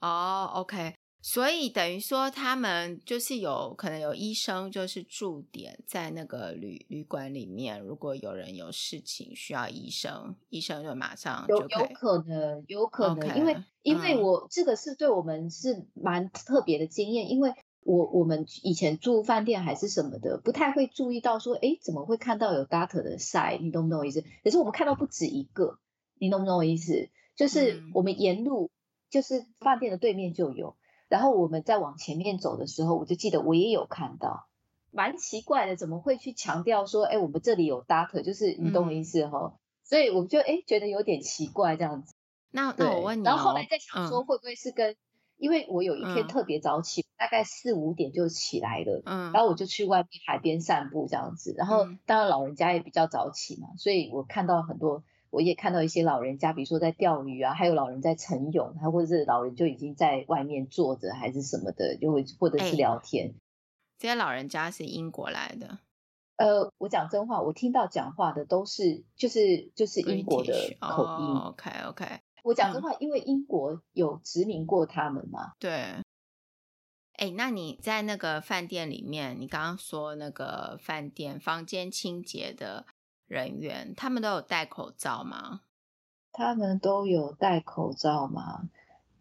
哦，OK。所以等于说，他们就是有可能有医生，就是驻点在那个旅旅馆里面。如果有人有事情需要医生，医生就马上就。有有可能，有可能，Okay, 因为因为我、嗯、这个是对我们是蛮特别的经验，因为我我们以前住饭店还是什么的，不太会注意到说，哎，怎么会看到有 doctor 的 sign？你懂不懂我意思？可是我们看到不止一个，你懂不懂我意思？就是我们沿路，就是饭店的对面就有。然后我们再往前面走的时候，我就记得我也有看到，蛮奇怪的，怎么会去强调说，哎，我们这里有 doctor，就是你懂我意思哈、哦？嗯、所以我们就哎觉得有点奇怪这样子。那那我问你、哦，然后后来在想说会不会是跟，嗯、因为我有一天特别早起，嗯、大概四五点就起来了，嗯，然后我就去外面海边散步这样子，然后当然老人家也比较早起嘛，所以我看到很多。我也看到一些老人家，比如说在钓鱼啊，还有老人在晨泳，还或者是老人就已经在外面坐着，还是什么的，就会或者是聊天。欸，这些老人家是英国来的。呃，我讲真话，我听到讲话的都是就是就是英国的口音。Oh, OK OK。我讲真话，嗯，因为英国有殖民过他们嘛。对。哎，欸，那你在那个饭店里面，你刚刚说那个饭店房间清洁的。人员他们都有戴口罩吗？他们都有戴口罩吗？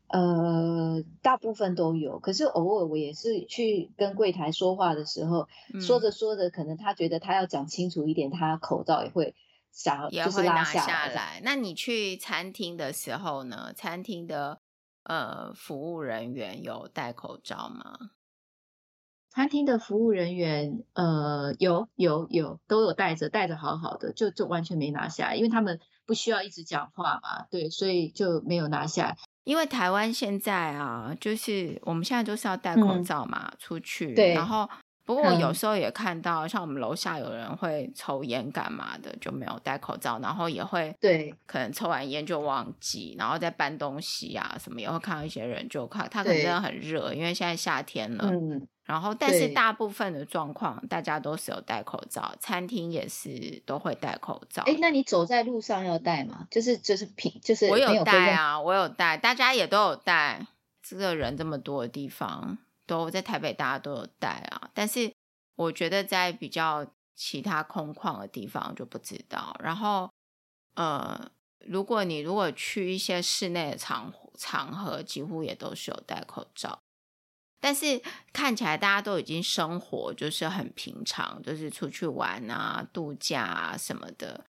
呃，大部分都有。可是偶尔我也是去跟柜台说话的时候，嗯、说着说着，可能他觉得他要讲清楚一点，他口罩也会想要就是拉下来。下来。那你去餐厅的时候呢？餐厅的呃服务人员有戴口罩吗？餐厅的服务人员，呃，有有有，都有戴着，戴着好好的，就就完全没拿下来，因为他们不需要一直讲话嘛，对，所以就没有拿下来。因为台湾现在啊，就是我们现在都是要戴口罩嘛，嗯、出去，对，然后。不过我有时候也看到，像我们楼下有人会抽烟干嘛的，就没有戴口罩，然后也会对，可能抽完烟就忘记，然后再搬东西啊什么，也会看到一些人就看他可能真的很热，因为现在夏天了，嗯，然后但是大部分的状况大家都是有戴口罩，餐厅也是都会戴口罩。哎，那你走在路上要戴吗？就是就是平就是我有戴啊，我有戴，大家也都有戴，这个人这么多的地方。都在台北，大家都有戴啊。但是我觉得在比较其他空旷的地方就不知道。然后，呃，如果你如果去一些室内的场场合，几乎也都是有戴口罩。但是看起来大家都已经生活就是很平常，就是出去玩啊、度假啊什么的。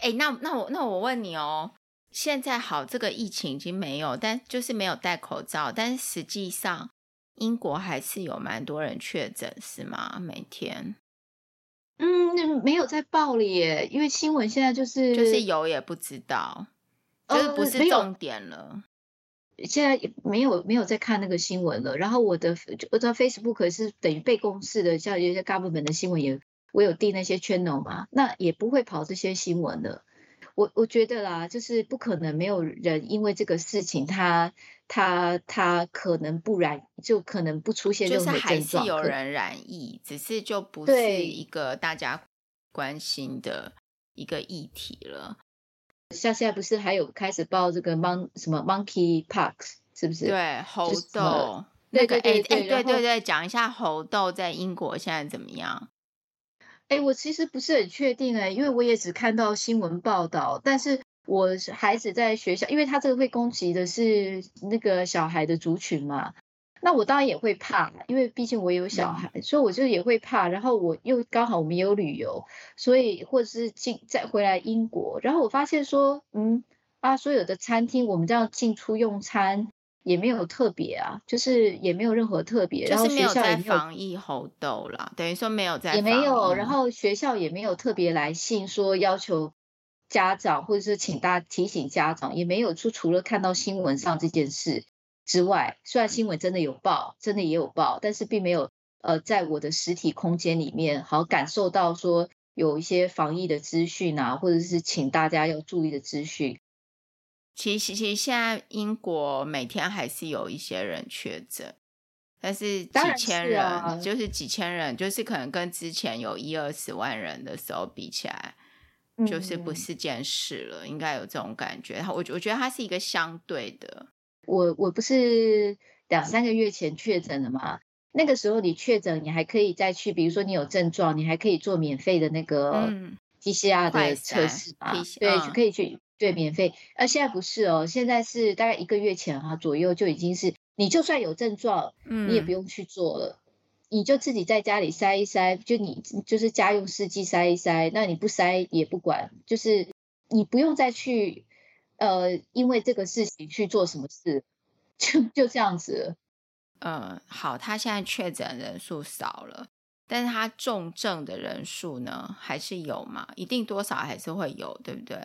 哎，那那我那我问你哦，现在好，这个疫情已经没有，但就是没有戴口罩，但是实际上英国还是有蛮多人确诊，是吗？每天？嗯，没有在报了耶，因为新闻现在就是就是有也不知道，就是不是重点了。呃现在也没有没有在看那个新闻了，然后我的我知道 Facebook 是等于被公示的，像有些 government 的新闻也我有订那些 channel 嘛，那也不会跑这些新闻的。我我觉得啦，就是不可能没有人因为这个事情他，他他他可能不染，就可能不出现任何症状，就是还是有人染疫，只是就不是一个大家关心的一个议题了。像现在不是还有开始报这个 mon 什么 monkeypox 是不是？对，猴痘。那个哎哎，对对对，讲一下猴痘在英国现在怎么样？哎，我其实不是很确定哎，因为我也只看到新闻报道，但是我孩子在学校，因为他这个会攻击的是那个小孩的族群嘛。那我当然也会怕，因为毕竟我有小孩，嗯、所以我就也会怕。然后我又刚好我们也有旅游，所以或者是进再回来英国，然后我发现说，嗯啊，所有的餐厅我们这样进出用餐也没有特别啊，就是也没有任何特别。然后学校也没有防疫猴痘啦，等于说没有在也没有，然后学校也没有特别来信说要求家长或者是请大家提醒家长，也没有说除了看到新闻上这件事。之外，虽然新闻真的有报，真的也有报，但是并没有呃，在我的实体空间里面，好感受到说有一些防疫的资讯啊，或者是请大家要注意的资讯。其实，其实现在英国每天还是有一些人确诊，但是几千人，啊、就是几千人，就是可能跟之前有一二十万人的时候比起来，就是不是件事了，嗯、应该有这种感觉。我我觉得它是一个相对的。我我不是两三个月前确诊的嘛？那个时候你确诊，你还可以再去，比如说你有症状，你还可以做免费的那个 PCR 的测试嘛？嗯、对，就可以去对免费。而现在不是哦，现在是大概一个月前哈、啊、左右就已经是，你就算有症状，你也不用去做了，嗯、你就自己在家里筛一筛，就你就是家用试剂筛一筛，那你不筛也不管，就是你不用再去。呃，因为这个事情去做什么事，就就这样子。嗯，好，他现在确诊人数少了，但是他重症的人数呢，还是有嘛？一定多少还是会有，对不对？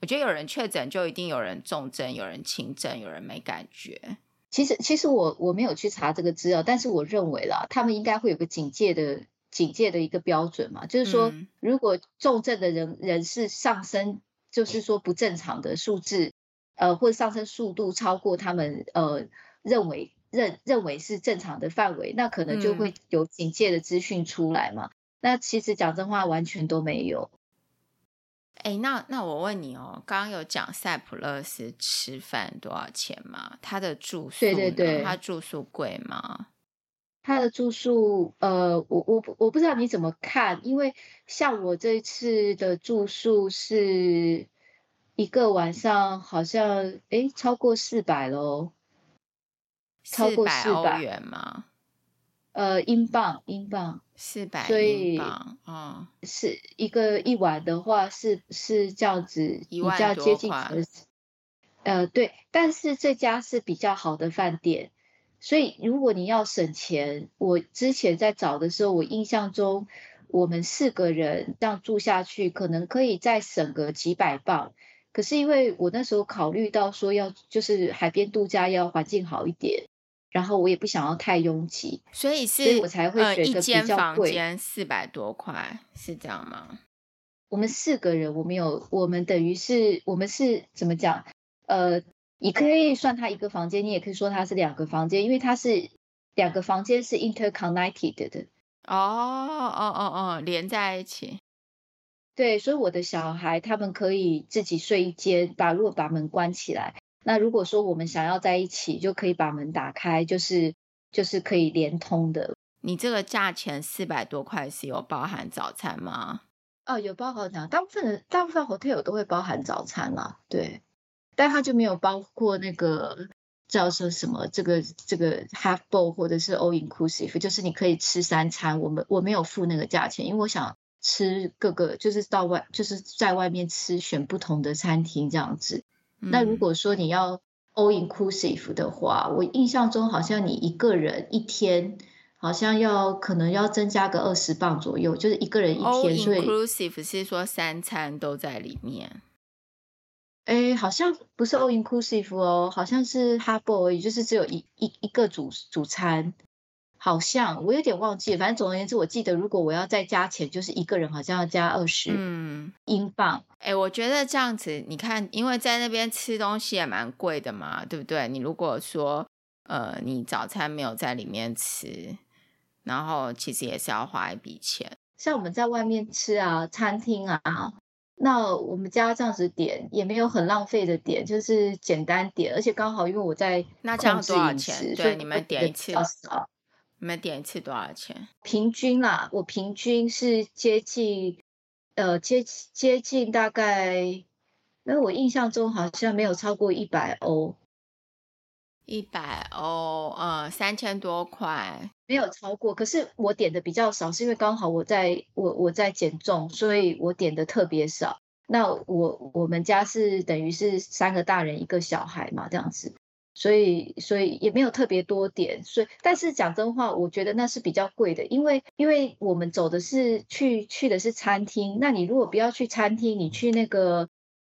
我觉得有人确诊，就一定有人重症，有人轻症，有人没感觉。其实，其实我我没有去查这个资料，但是我认为啦，他们应该会有个警戒的警戒的一个标准嘛，就是说，嗯、如果重症的人人是上升。就是说不正常的数字，呃，或者上升速度超过他们呃认为认认为是正常的范围，那可能就会有警戒的资讯出来嘛。嗯、那其实讲真话，完全都没有。哎，那那我问你哦，刚刚有讲塞浦路斯吃饭多少钱吗？他的住宿，对对对，他住宿贵吗？他的住宿，呃，我我我不知道你怎么看，因为像我这次的住宿是一个晚上好像诶超过四百咯，超过四百欧元吗？呃，英镑，英镑四百，所以嗯，是一个一晚的话是是这样子，比较接近，呃，对，但是这家是比较好的饭店。所以，如果你要省钱，我之前在找的时候，我印象中我们四个人这样住下去，可能可以再省个几百磅。可是因为我那时候考虑到说要就是海边度假要环境好一点，然后我也不想要太拥挤，所以是，所以我才会觉得比较贵。呃，一间房间四百多块，是这样吗？我们四个人，我们有，我们等于是我们是怎么讲？呃。你可以算它一个房间，你也可以说它是两个房间，因为它是两个房间是 interconnected 的。哦哦哦哦，连在一起。对，所以我的小孩他们可以自己睡一间，把如果把门关起来。那如果说我们想要在一起，就可以把门打开，就是就是可以连通的。你这个价钱四百多块是有包含早餐吗？哦，有包含早餐，大部分的大部分 hotel 都会包含早餐啦，对，但它就没有包括那个叫做什么这个这个 half bowl 或者是 all inclusive，就是你可以吃三餐。我们我没有付那个价钱，因为我想吃各个，就是到外就是在外面吃，选不同的餐厅这样子。嗯、那如果说你要 all inclusive 的话，我印象中好像你一个人一天。好像要可能要增加个二十磅左右，就是一个人一天。All inclusive 是说三餐都在里面。哎，好像不是 all inclusive 哦，好像是 half bowl，也就是只有一一一个主主餐。好像我有点忘记，反正总而言之，我记得如果我要再加钱，就是一个人好像要加二十嗯英镑。哎，我觉得这样子，你看，因为在那边吃东西也蛮贵的嘛，对不对？你如果说呃，你早餐没有在里面吃。然后其实也是要花一笔钱，像我们在外面吃啊，餐厅啊，那我们家这样子点也没有很浪费的点，就是简单点，而且刚好因为我在那这样多少钱？对，你们点一次多少？你们点一次多少钱？平均啦，我平均是接近呃接接近大概，那我印象中好像没有超过一百欧。一百欧，呃，三千多块，没有超过。可是我点的比较少，是因为刚好我在我我在减重，所以我点的特别少。那我我们家是等于是三个大人一个小孩嘛，这样子，所以所以也没有特别多点。所以，但是讲真话，我觉得那是比较贵的，因为因为我们走的是去去的是餐厅。那你如果不要去餐厅，你去那个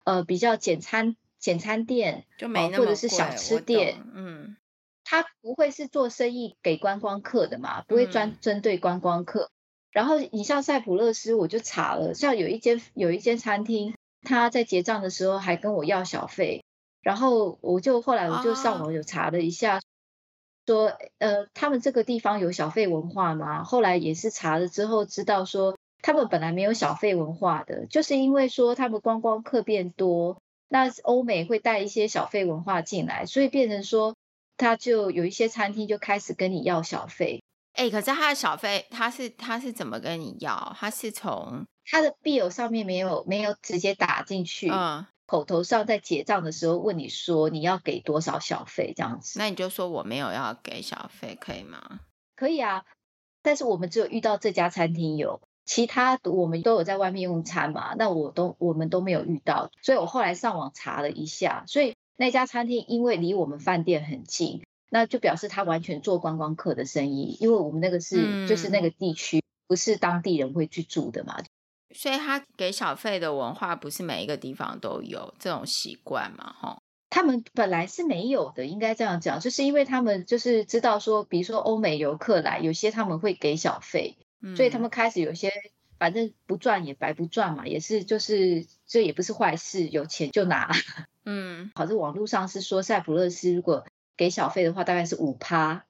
呃比较简餐。简餐店就没那么贵，或者是小吃店，嗯，他不会是做生意给观光客的嘛，不会专针对观光客。嗯、然后你像塞浦路斯，我就查了，像有一间有一间餐厅，他在结账的时候还跟我要小费，然后我就后来我就上网有查了一下，啊、说呃他们这个地方有小费文化吗？后来也是查了之后知道说，他们本来没有小费文化的，就是因为说他们观光客变多。那欧美会带一些小费文化进来，所以变成说，他就有一些餐厅就开始跟你要小费。哎、欸，可是他的小费，他是他是怎么跟你要？他是从他的 bill 上面没有没有直接打进去，嗯，口头上在结账的时候问你说你要给多少小费这样子。那你就说我没有要给小费，可以吗？可以啊，但是我们只有遇到这家餐厅有。其他我们都有在外面用餐嘛，那我都我们都没有遇到，所以我后来上网查了一下，所以那家餐厅因为离我们饭店很近，那就表示他完全做观光客的生意，因为我们那个是、嗯、就是那个地区不是当地人会去住的嘛，所以他给小费的文化不是每一个地方都有这种习惯嘛，哈，他们本来是没有的，应该这样讲，就是因为他们就是知道说，比如说欧美游客来，有些他们会给小费。所以他们开始有些，反正不赚也白不赚嘛，也是就是这也不是坏事，有钱就拿。嗯，好，像网络上是说塞浦路斯如果给小费的话，大概是五趴，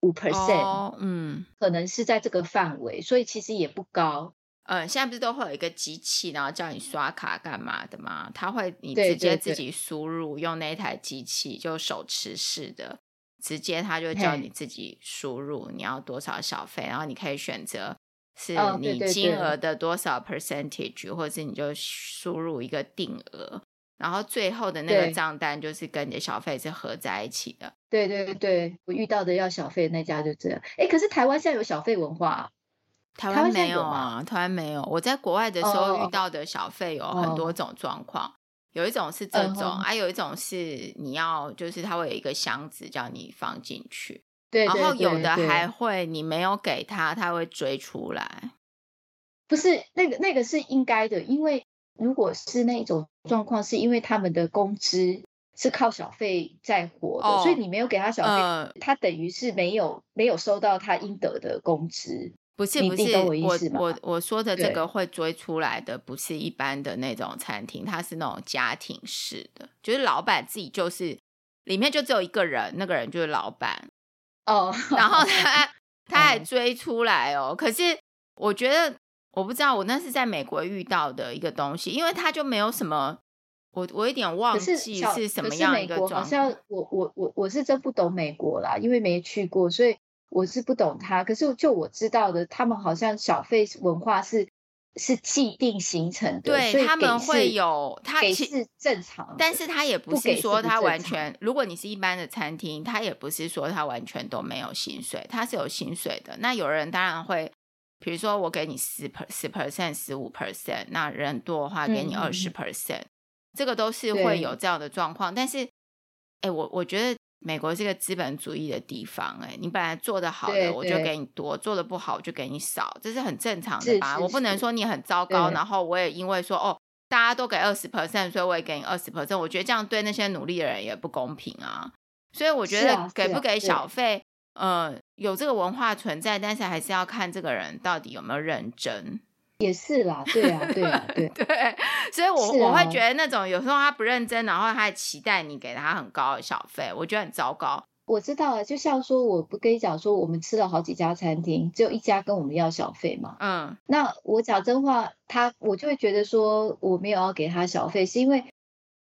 五 percent，嗯，可能是在这个范围，所以其实也不高。嗯，现在不是都会有一个机器，然后叫你刷卡干嘛的吗？他会你直接自己输入，对对对，用那台机器就手持式的。直接他就叫你自己输入你要多少小费，然后你可以选择是你金额的多少 percentage，或者是你就输入一个定额，然后最后的那个账单就是跟你的小费是合在一起的。对对对，我遇到的要小费那家就这样。哎，可是台湾现在有小费文化？台湾没有啊，台湾没有。我在国外的时候遇到的小费有很多种状况。有一种是这种，还、uh 有一种是你要，就是它会有一个箱子叫你放进去，对，然后有的还会你没有给他，他会追出来。不是那个那个是应该的，因为如果是那种状况，是因为他们的工资是靠小费在活的，oh, 所以你没有给他小费，呃、他等于是没有没有收到他应得的工资。不是不是，我我我，说的这个会追出来的，不是一般的那种餐厅，对它是那种家庭式的，就是老板自己就是里面就只有一个人，那个人就是老板哦，然后他 他还追出来哦，可是我觉得我不知道，我那是在美国遇到的一个东西，因为他就没有什么，我我有点忘记是什么样一个状况。好像我我我我是真不懂美国啦，因为没去过，所以我是不懂他。可是就我知道的，他们好像小费文化是是既定形成的，对，他们会有他给是正常，但是他也不是说他完全。如果你是一般的餐厅，他也不是说他完全都没有薪水，他是有薪水的。那有人当然会。比如说，我给你十 per 十 percent、十五 percent，那人多的话给你二十 percent，这个都是会有这样的状况。但是，哎，我我觉得美国是个资本主义的地方，哎，你本来做的好的，我就给你多；做的不好，我就给你少，这是很正常的吧？我不能说你很糟糕，然后我也因为说哦，大家都给二十 percent，所以我也给你二十 percent。我觉得这样对那些努力的人也不公平啊。所以我觉得给不给小费。呃，有这个文化存在，但是还是要看这个人到底有没有认真。也是啦，对啊，对啊，对对。所以我，我、啊、我会觉得那种有时候他不认真，然后他还期待你给他很高的小费，我觉得很糟糕。我知道了，就像说，我不跟你讲说，我们吃了好几家餐厅，只有一家跟我们要小费嘛。嗯。那我讲真话，他我就会觉得说，我没有要给他小费，是因为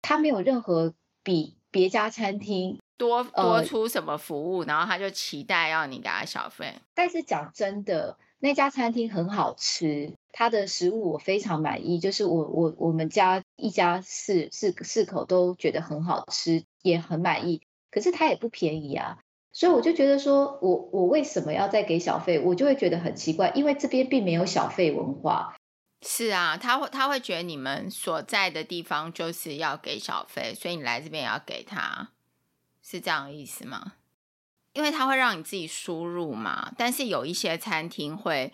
他没有任何比别家餐厅。多多出什么服务，呃，然后他就期待要你给他小费。但是讲真的，那家餐厅很好吃，他的食物我非常满意，就是我我我们家一家四四四口都觉得很好吃，也很满意。可是他也不便宜啊，所以我就觉得说，我我为什么要再给小费？我就会觉得很奇怪，因为这边并没有小费文化。是啊，他会他会觉得你们所在的地方就是要给小费，所以你来这边也要给他。是这样的意思吗？因为它会让你自己输入嘛，但是有一些餐厅会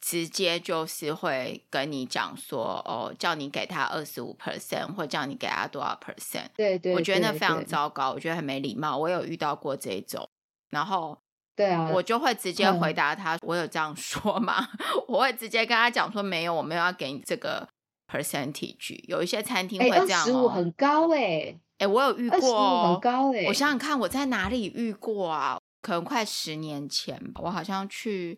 直接就是会跟你讲说，哦，叫你给他二十五 percent，或叫你给他多少 percent。对对，我觉得那非常糟糕，我觉得很没礼貌。我有遇到过这种，然后对啊，我就会直接回答他，嗯、我有这样说吗？我会直接跟他讲说，没有，我没有要给你这个 percentage。有一些餐厅会这样、哦，十五很高哎、欸。哎，我有遇过哦，很高哎！我想想看，我在哪里遇过啊？可能快十年前吧。我好像去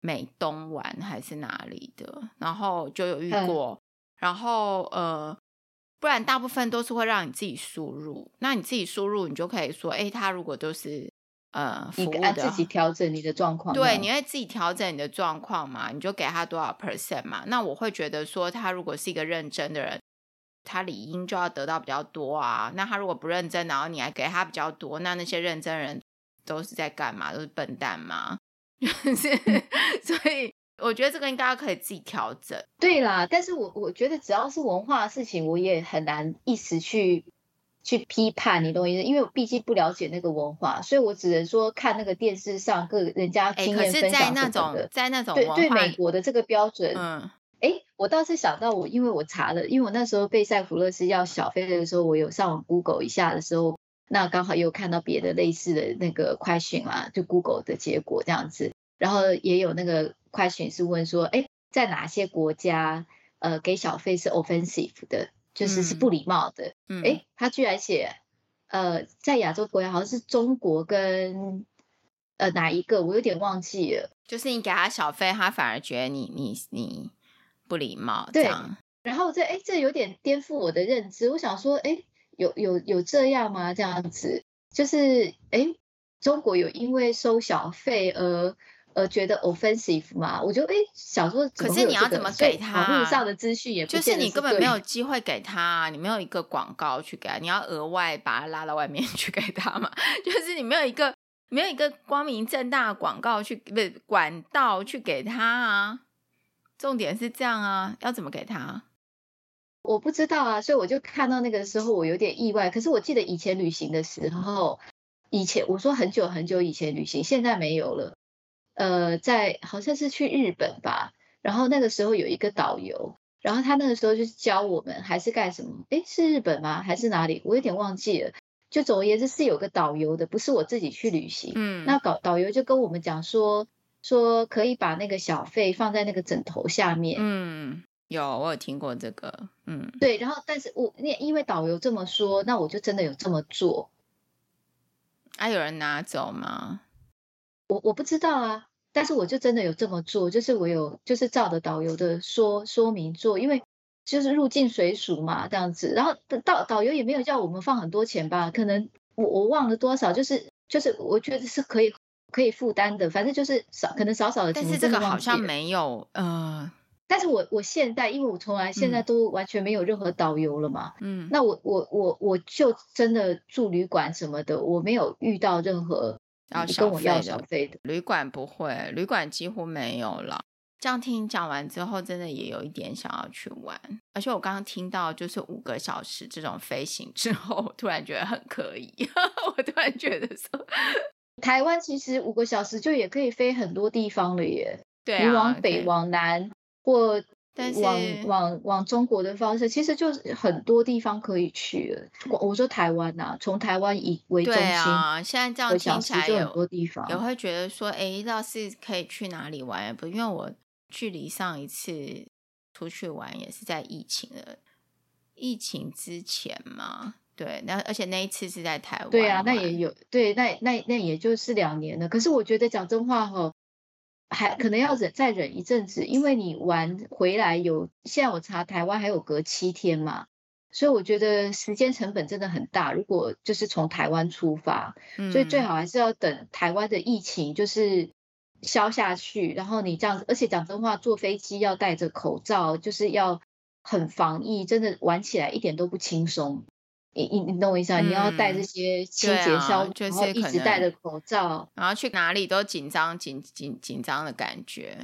美东玩还是哪里的，然后就有遇过。然后呃，不然大部分都是会让你自己输入。那你自己输入，你就可以说，哎，他如果都是呃服务的，自己调整你的状况。对，你会自己调整你的状况嘛？你就给他多少 percent 嘛？那我会觉得说，他如果是一个认真的人。他理应就要得到比较多啊，那他如果不认真，然后你还给他比较多，那那些认真人都是在干嘛？都是笨蛋吗？所以我觉得这个应该可以自己调整。对啦，但是我我觉得只要是文化的事情，我也很难一时去去批判，你懂我意思？因为我毕竟不了解那个文化，所以我只能说看那个电视上各人家经验分享什么的。在那种在那种对对美国的这个标准，嗯。哎，我倒是想到我，因为我查了，因为我那时候被塞福勒斯要小费的时候，我有上网 Google 一下的时候，那刚好又看到别的类似的那个 question 啊，就 Google 的结果这样子，然后也有那个 question 是问说，哎，在哪些国家，呃，给小费是 offensive 的，就是是不礼貌的。嗯，哎，他居然写，呃，在亚洲国家好像是中国跟呃哪一个，我有点忘记了。就是你给他小费，他反而觉得你你你。你不礼貌，对。然后这哎，这有点颠覆我的认知。我想说，哎，有有有这样吗？这样子，就是哎，中国有因为收小费而而觉得 offensive 吗？我就哎想说，这个，可是你要怎么给他？网络上的资讯也不是就是你根本没有机会给他，你没有一个广告去给他，你要额外把他拉到外面 去给他嘛？就是你没有一个没有一个光明正大的广告去不是管道去给他啊。重点是这样啊，要怎么给他？我不知道啊，所以我就看到那个时候，我有点意外。可是我记得以前旅行的时候，以前我说很久很久以前旅行，现在没有了。呃，在好像是去日本吧，然后那个时候有一个导游，然后他那个时候就是教我们还是干什么？诶，是日本吗？还是哪里？我有点忘记了。就总而言之是有个导游的，不是我自己去旅行。嗯，那导导游就跟我们讲说。说可以把那个小费放在那个枕头下面。嗯，有，我有听过这个。嗯，对。然后，但是我因因为导游这么说，那我就真的有这么做。啊，有人拿走吗？我我不知道啊，但是我就真的有这么做，就是我有就是照着导游的说说明做，因为就是入境随俗嘛，这样子。然后导导游也没有叫我们放很多钱吧？可能我我忘了多少，就是就是我觉得是可以可以负担的，反正就是少可能少少的钱。但是这个好像没有，呃，但是我我现在因为我从来现在都完全没有任何导游了嘛，嗯，那我我我我就真的住旅馆什么的，我没有遇到任何要跟我要小费的。旅馆不会，旅馆几乎没有了。这样听你讲完之后，真的也有一点想要去玩。而且我刚刚听到就是五个小时这种飞行之后，突然觉得很可以。我突然觉得说，台湾其实五个小时就也可以飞很多地方了耶。对啊，你往北、往南或往往往中国的方式，其实就是很多地方可以去了。我说台湾呐、啊，从台湾以为中心，对啊，现在这样听起来有很多地方，也会觉得说，哎，倒是可以去哪里玩？不，因为我。距离上一次出去玩也是在疫情的疫情之前嘛，对，那而且那一次是在台湾，对啊，那也有，对，那那那也就是两年了。可是我觉得讲真话哈，还可能要忍再忍一阵子，因为你玩回来有，现在我查台湾还有隔七天嘛，所以我觉得时间成本真的很大。如果就是从台湾出发，所以最好还是要等台湾的疫情就是。消下去，然后你这样子，而且讲真话，坐飞机要戴着口罩，就是要很防疫，真的玩起来一点都不轻松。你你你懂我意思啊？嗯、你要戴这些清洁消毒，就是、然后一直戴着口罩，然后去哪里都紧张紧紧紧张的感觉。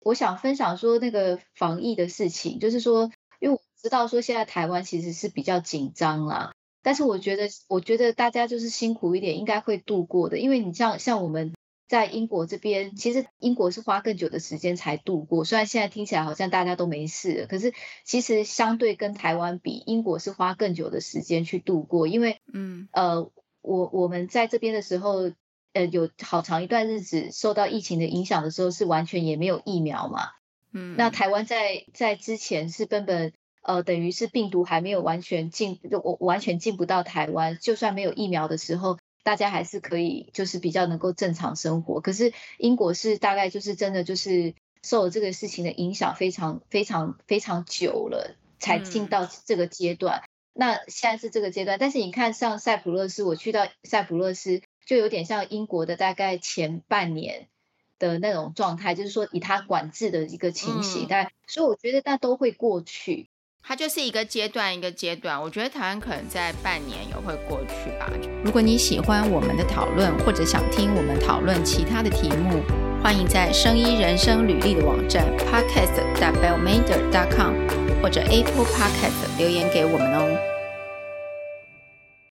我想分享说那个防疫的事情，就是说，因为我知道说现在台湾其实是比较紧张啦，但是我觉得我觉得大家就是辛苦一点，应该会度过的，因为你像像我们。在英国这边，其实英国是花更久的时间才度过。虽然现在听起来好像大家都没事了，可是其实相对跟台湾比，英国是花更久的时间去度过。因为，嗯，呃，我我们在这边的时候，呃，有好长一段日子受到疫情的影响的时候，是完全也没有疫苗嘛。嗯，那台湾在在之前是根本呃，等于是病毒还没有完全进，我完全进不到台湾，就算没有疫苗的时候。大家还是可以，就是比较能够正常生活。可是英国是大概就是真的就是受了这个事情的影响，非常非常非常久了，才进到这个阶段。嗯、那现在是这个阶段，但是你看，像塞浦路斯，我去到塞浦路斯，就有点像英国的大概前半年的那种状态，就是说以他管制的一个情形，但、嗯、所以我觉得那都会过去。它就是一个阶段一个阶段，我觉得台湾可能在半年也会过去吧。如果你喜欢我们的讨论，或者想听我们讨论其他的题目，欢迎在声音人生履历的网站 podcast.bellmander.com 或者 Apple Podcast 留言给我们哦。